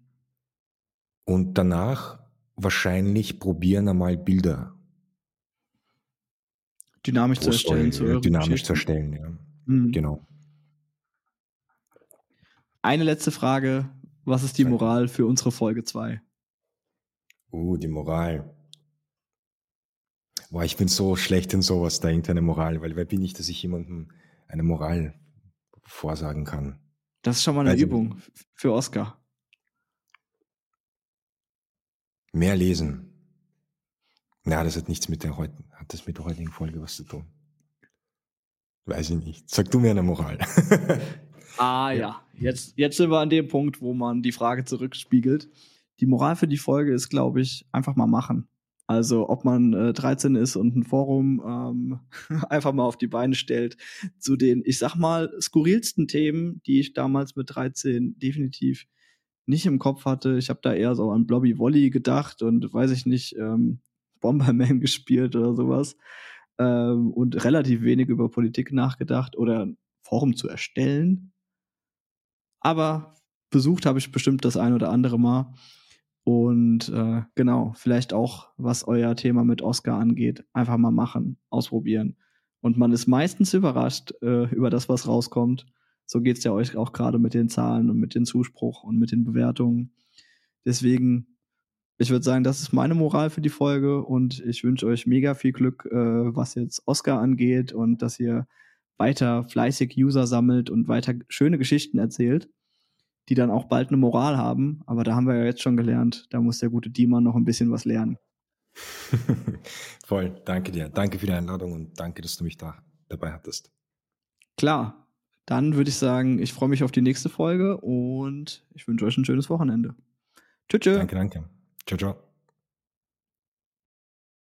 Und danach wahrscheinlich probieren einmal Bilder dynamisch zu erstellen. Zu dynamisch zu erstellen, ja. Mhm. Genau. Eine letzte Frage. Was ist die Moral für unsere Folge 2? Uh, die Moral. Boah, ich bin so schlecht in sowas, da irgendeine Moral, weil wer bin ich, dass ich jemandem eine Moral vorsagen kann? Das ist schon mal eine also, Übung für Oscar. Mehr lesen. Na, das hat nichts mit der heutigen, hat das mit der heutigen Folge was zu tun? Weiß ich nicht. Sag du mir eine Moral. ah ja, jetzt, jetzt sind wir an dem Punkt, wo man die Frage zurückspiegelt. Die Moral für die Folge ist, glaube ich, einfach mal machen. Also ob man äh, 13 ist und ein Forum ähm, einfach mal auf die Beine stellt zu den, ich sag mal, skurrilsten Themen, die ich damals mit 13 definitiv nicht im Kopf hatte. Ich habe da eher so an Blobby Wolly gedacht und weiß ich nicht, ähm, Bomberman gespielt oder sowas. Ähm, und relativ wenig über Politik nachgedacht oder ein Forum zu erstellen. Aber besucht habe ich bestimmt das ein oder andere Mal. Und äh, genau, vielleicht auch, was euer Thema mit Oscar angeht, einfach mal machen, ausprobieren. Und man ist meistens überrascht äh, über das, was rauskommt. So geht's ja euch auch gerade mit den Zahlen und mit dem Zuspruch und mit den Bewertungen. Deswegen, ich würde sagen, das ist meine Moral für die Folge und ich wünsche euch mega viel Glück, äh, was jetzt Oscar angeht und dass ihr weiter fleißig User sammelt und weiter schöne Geschichten erzählt die dann auch bald eine Moral haben. Aber da haben wir ja jetzt schon gelernt, da muss der gute Diemer noch ein bisschen was lernen. Voll, danke dir. Danke für die Einladung und danke, dass du mich da dabei hattest. Klar, dann würde ich sagen, ich freue mich auf die nächste Folge und ich wünsche euch ein schönes Wochenende. Tschüss. Danke, danke. Ciao, ciao.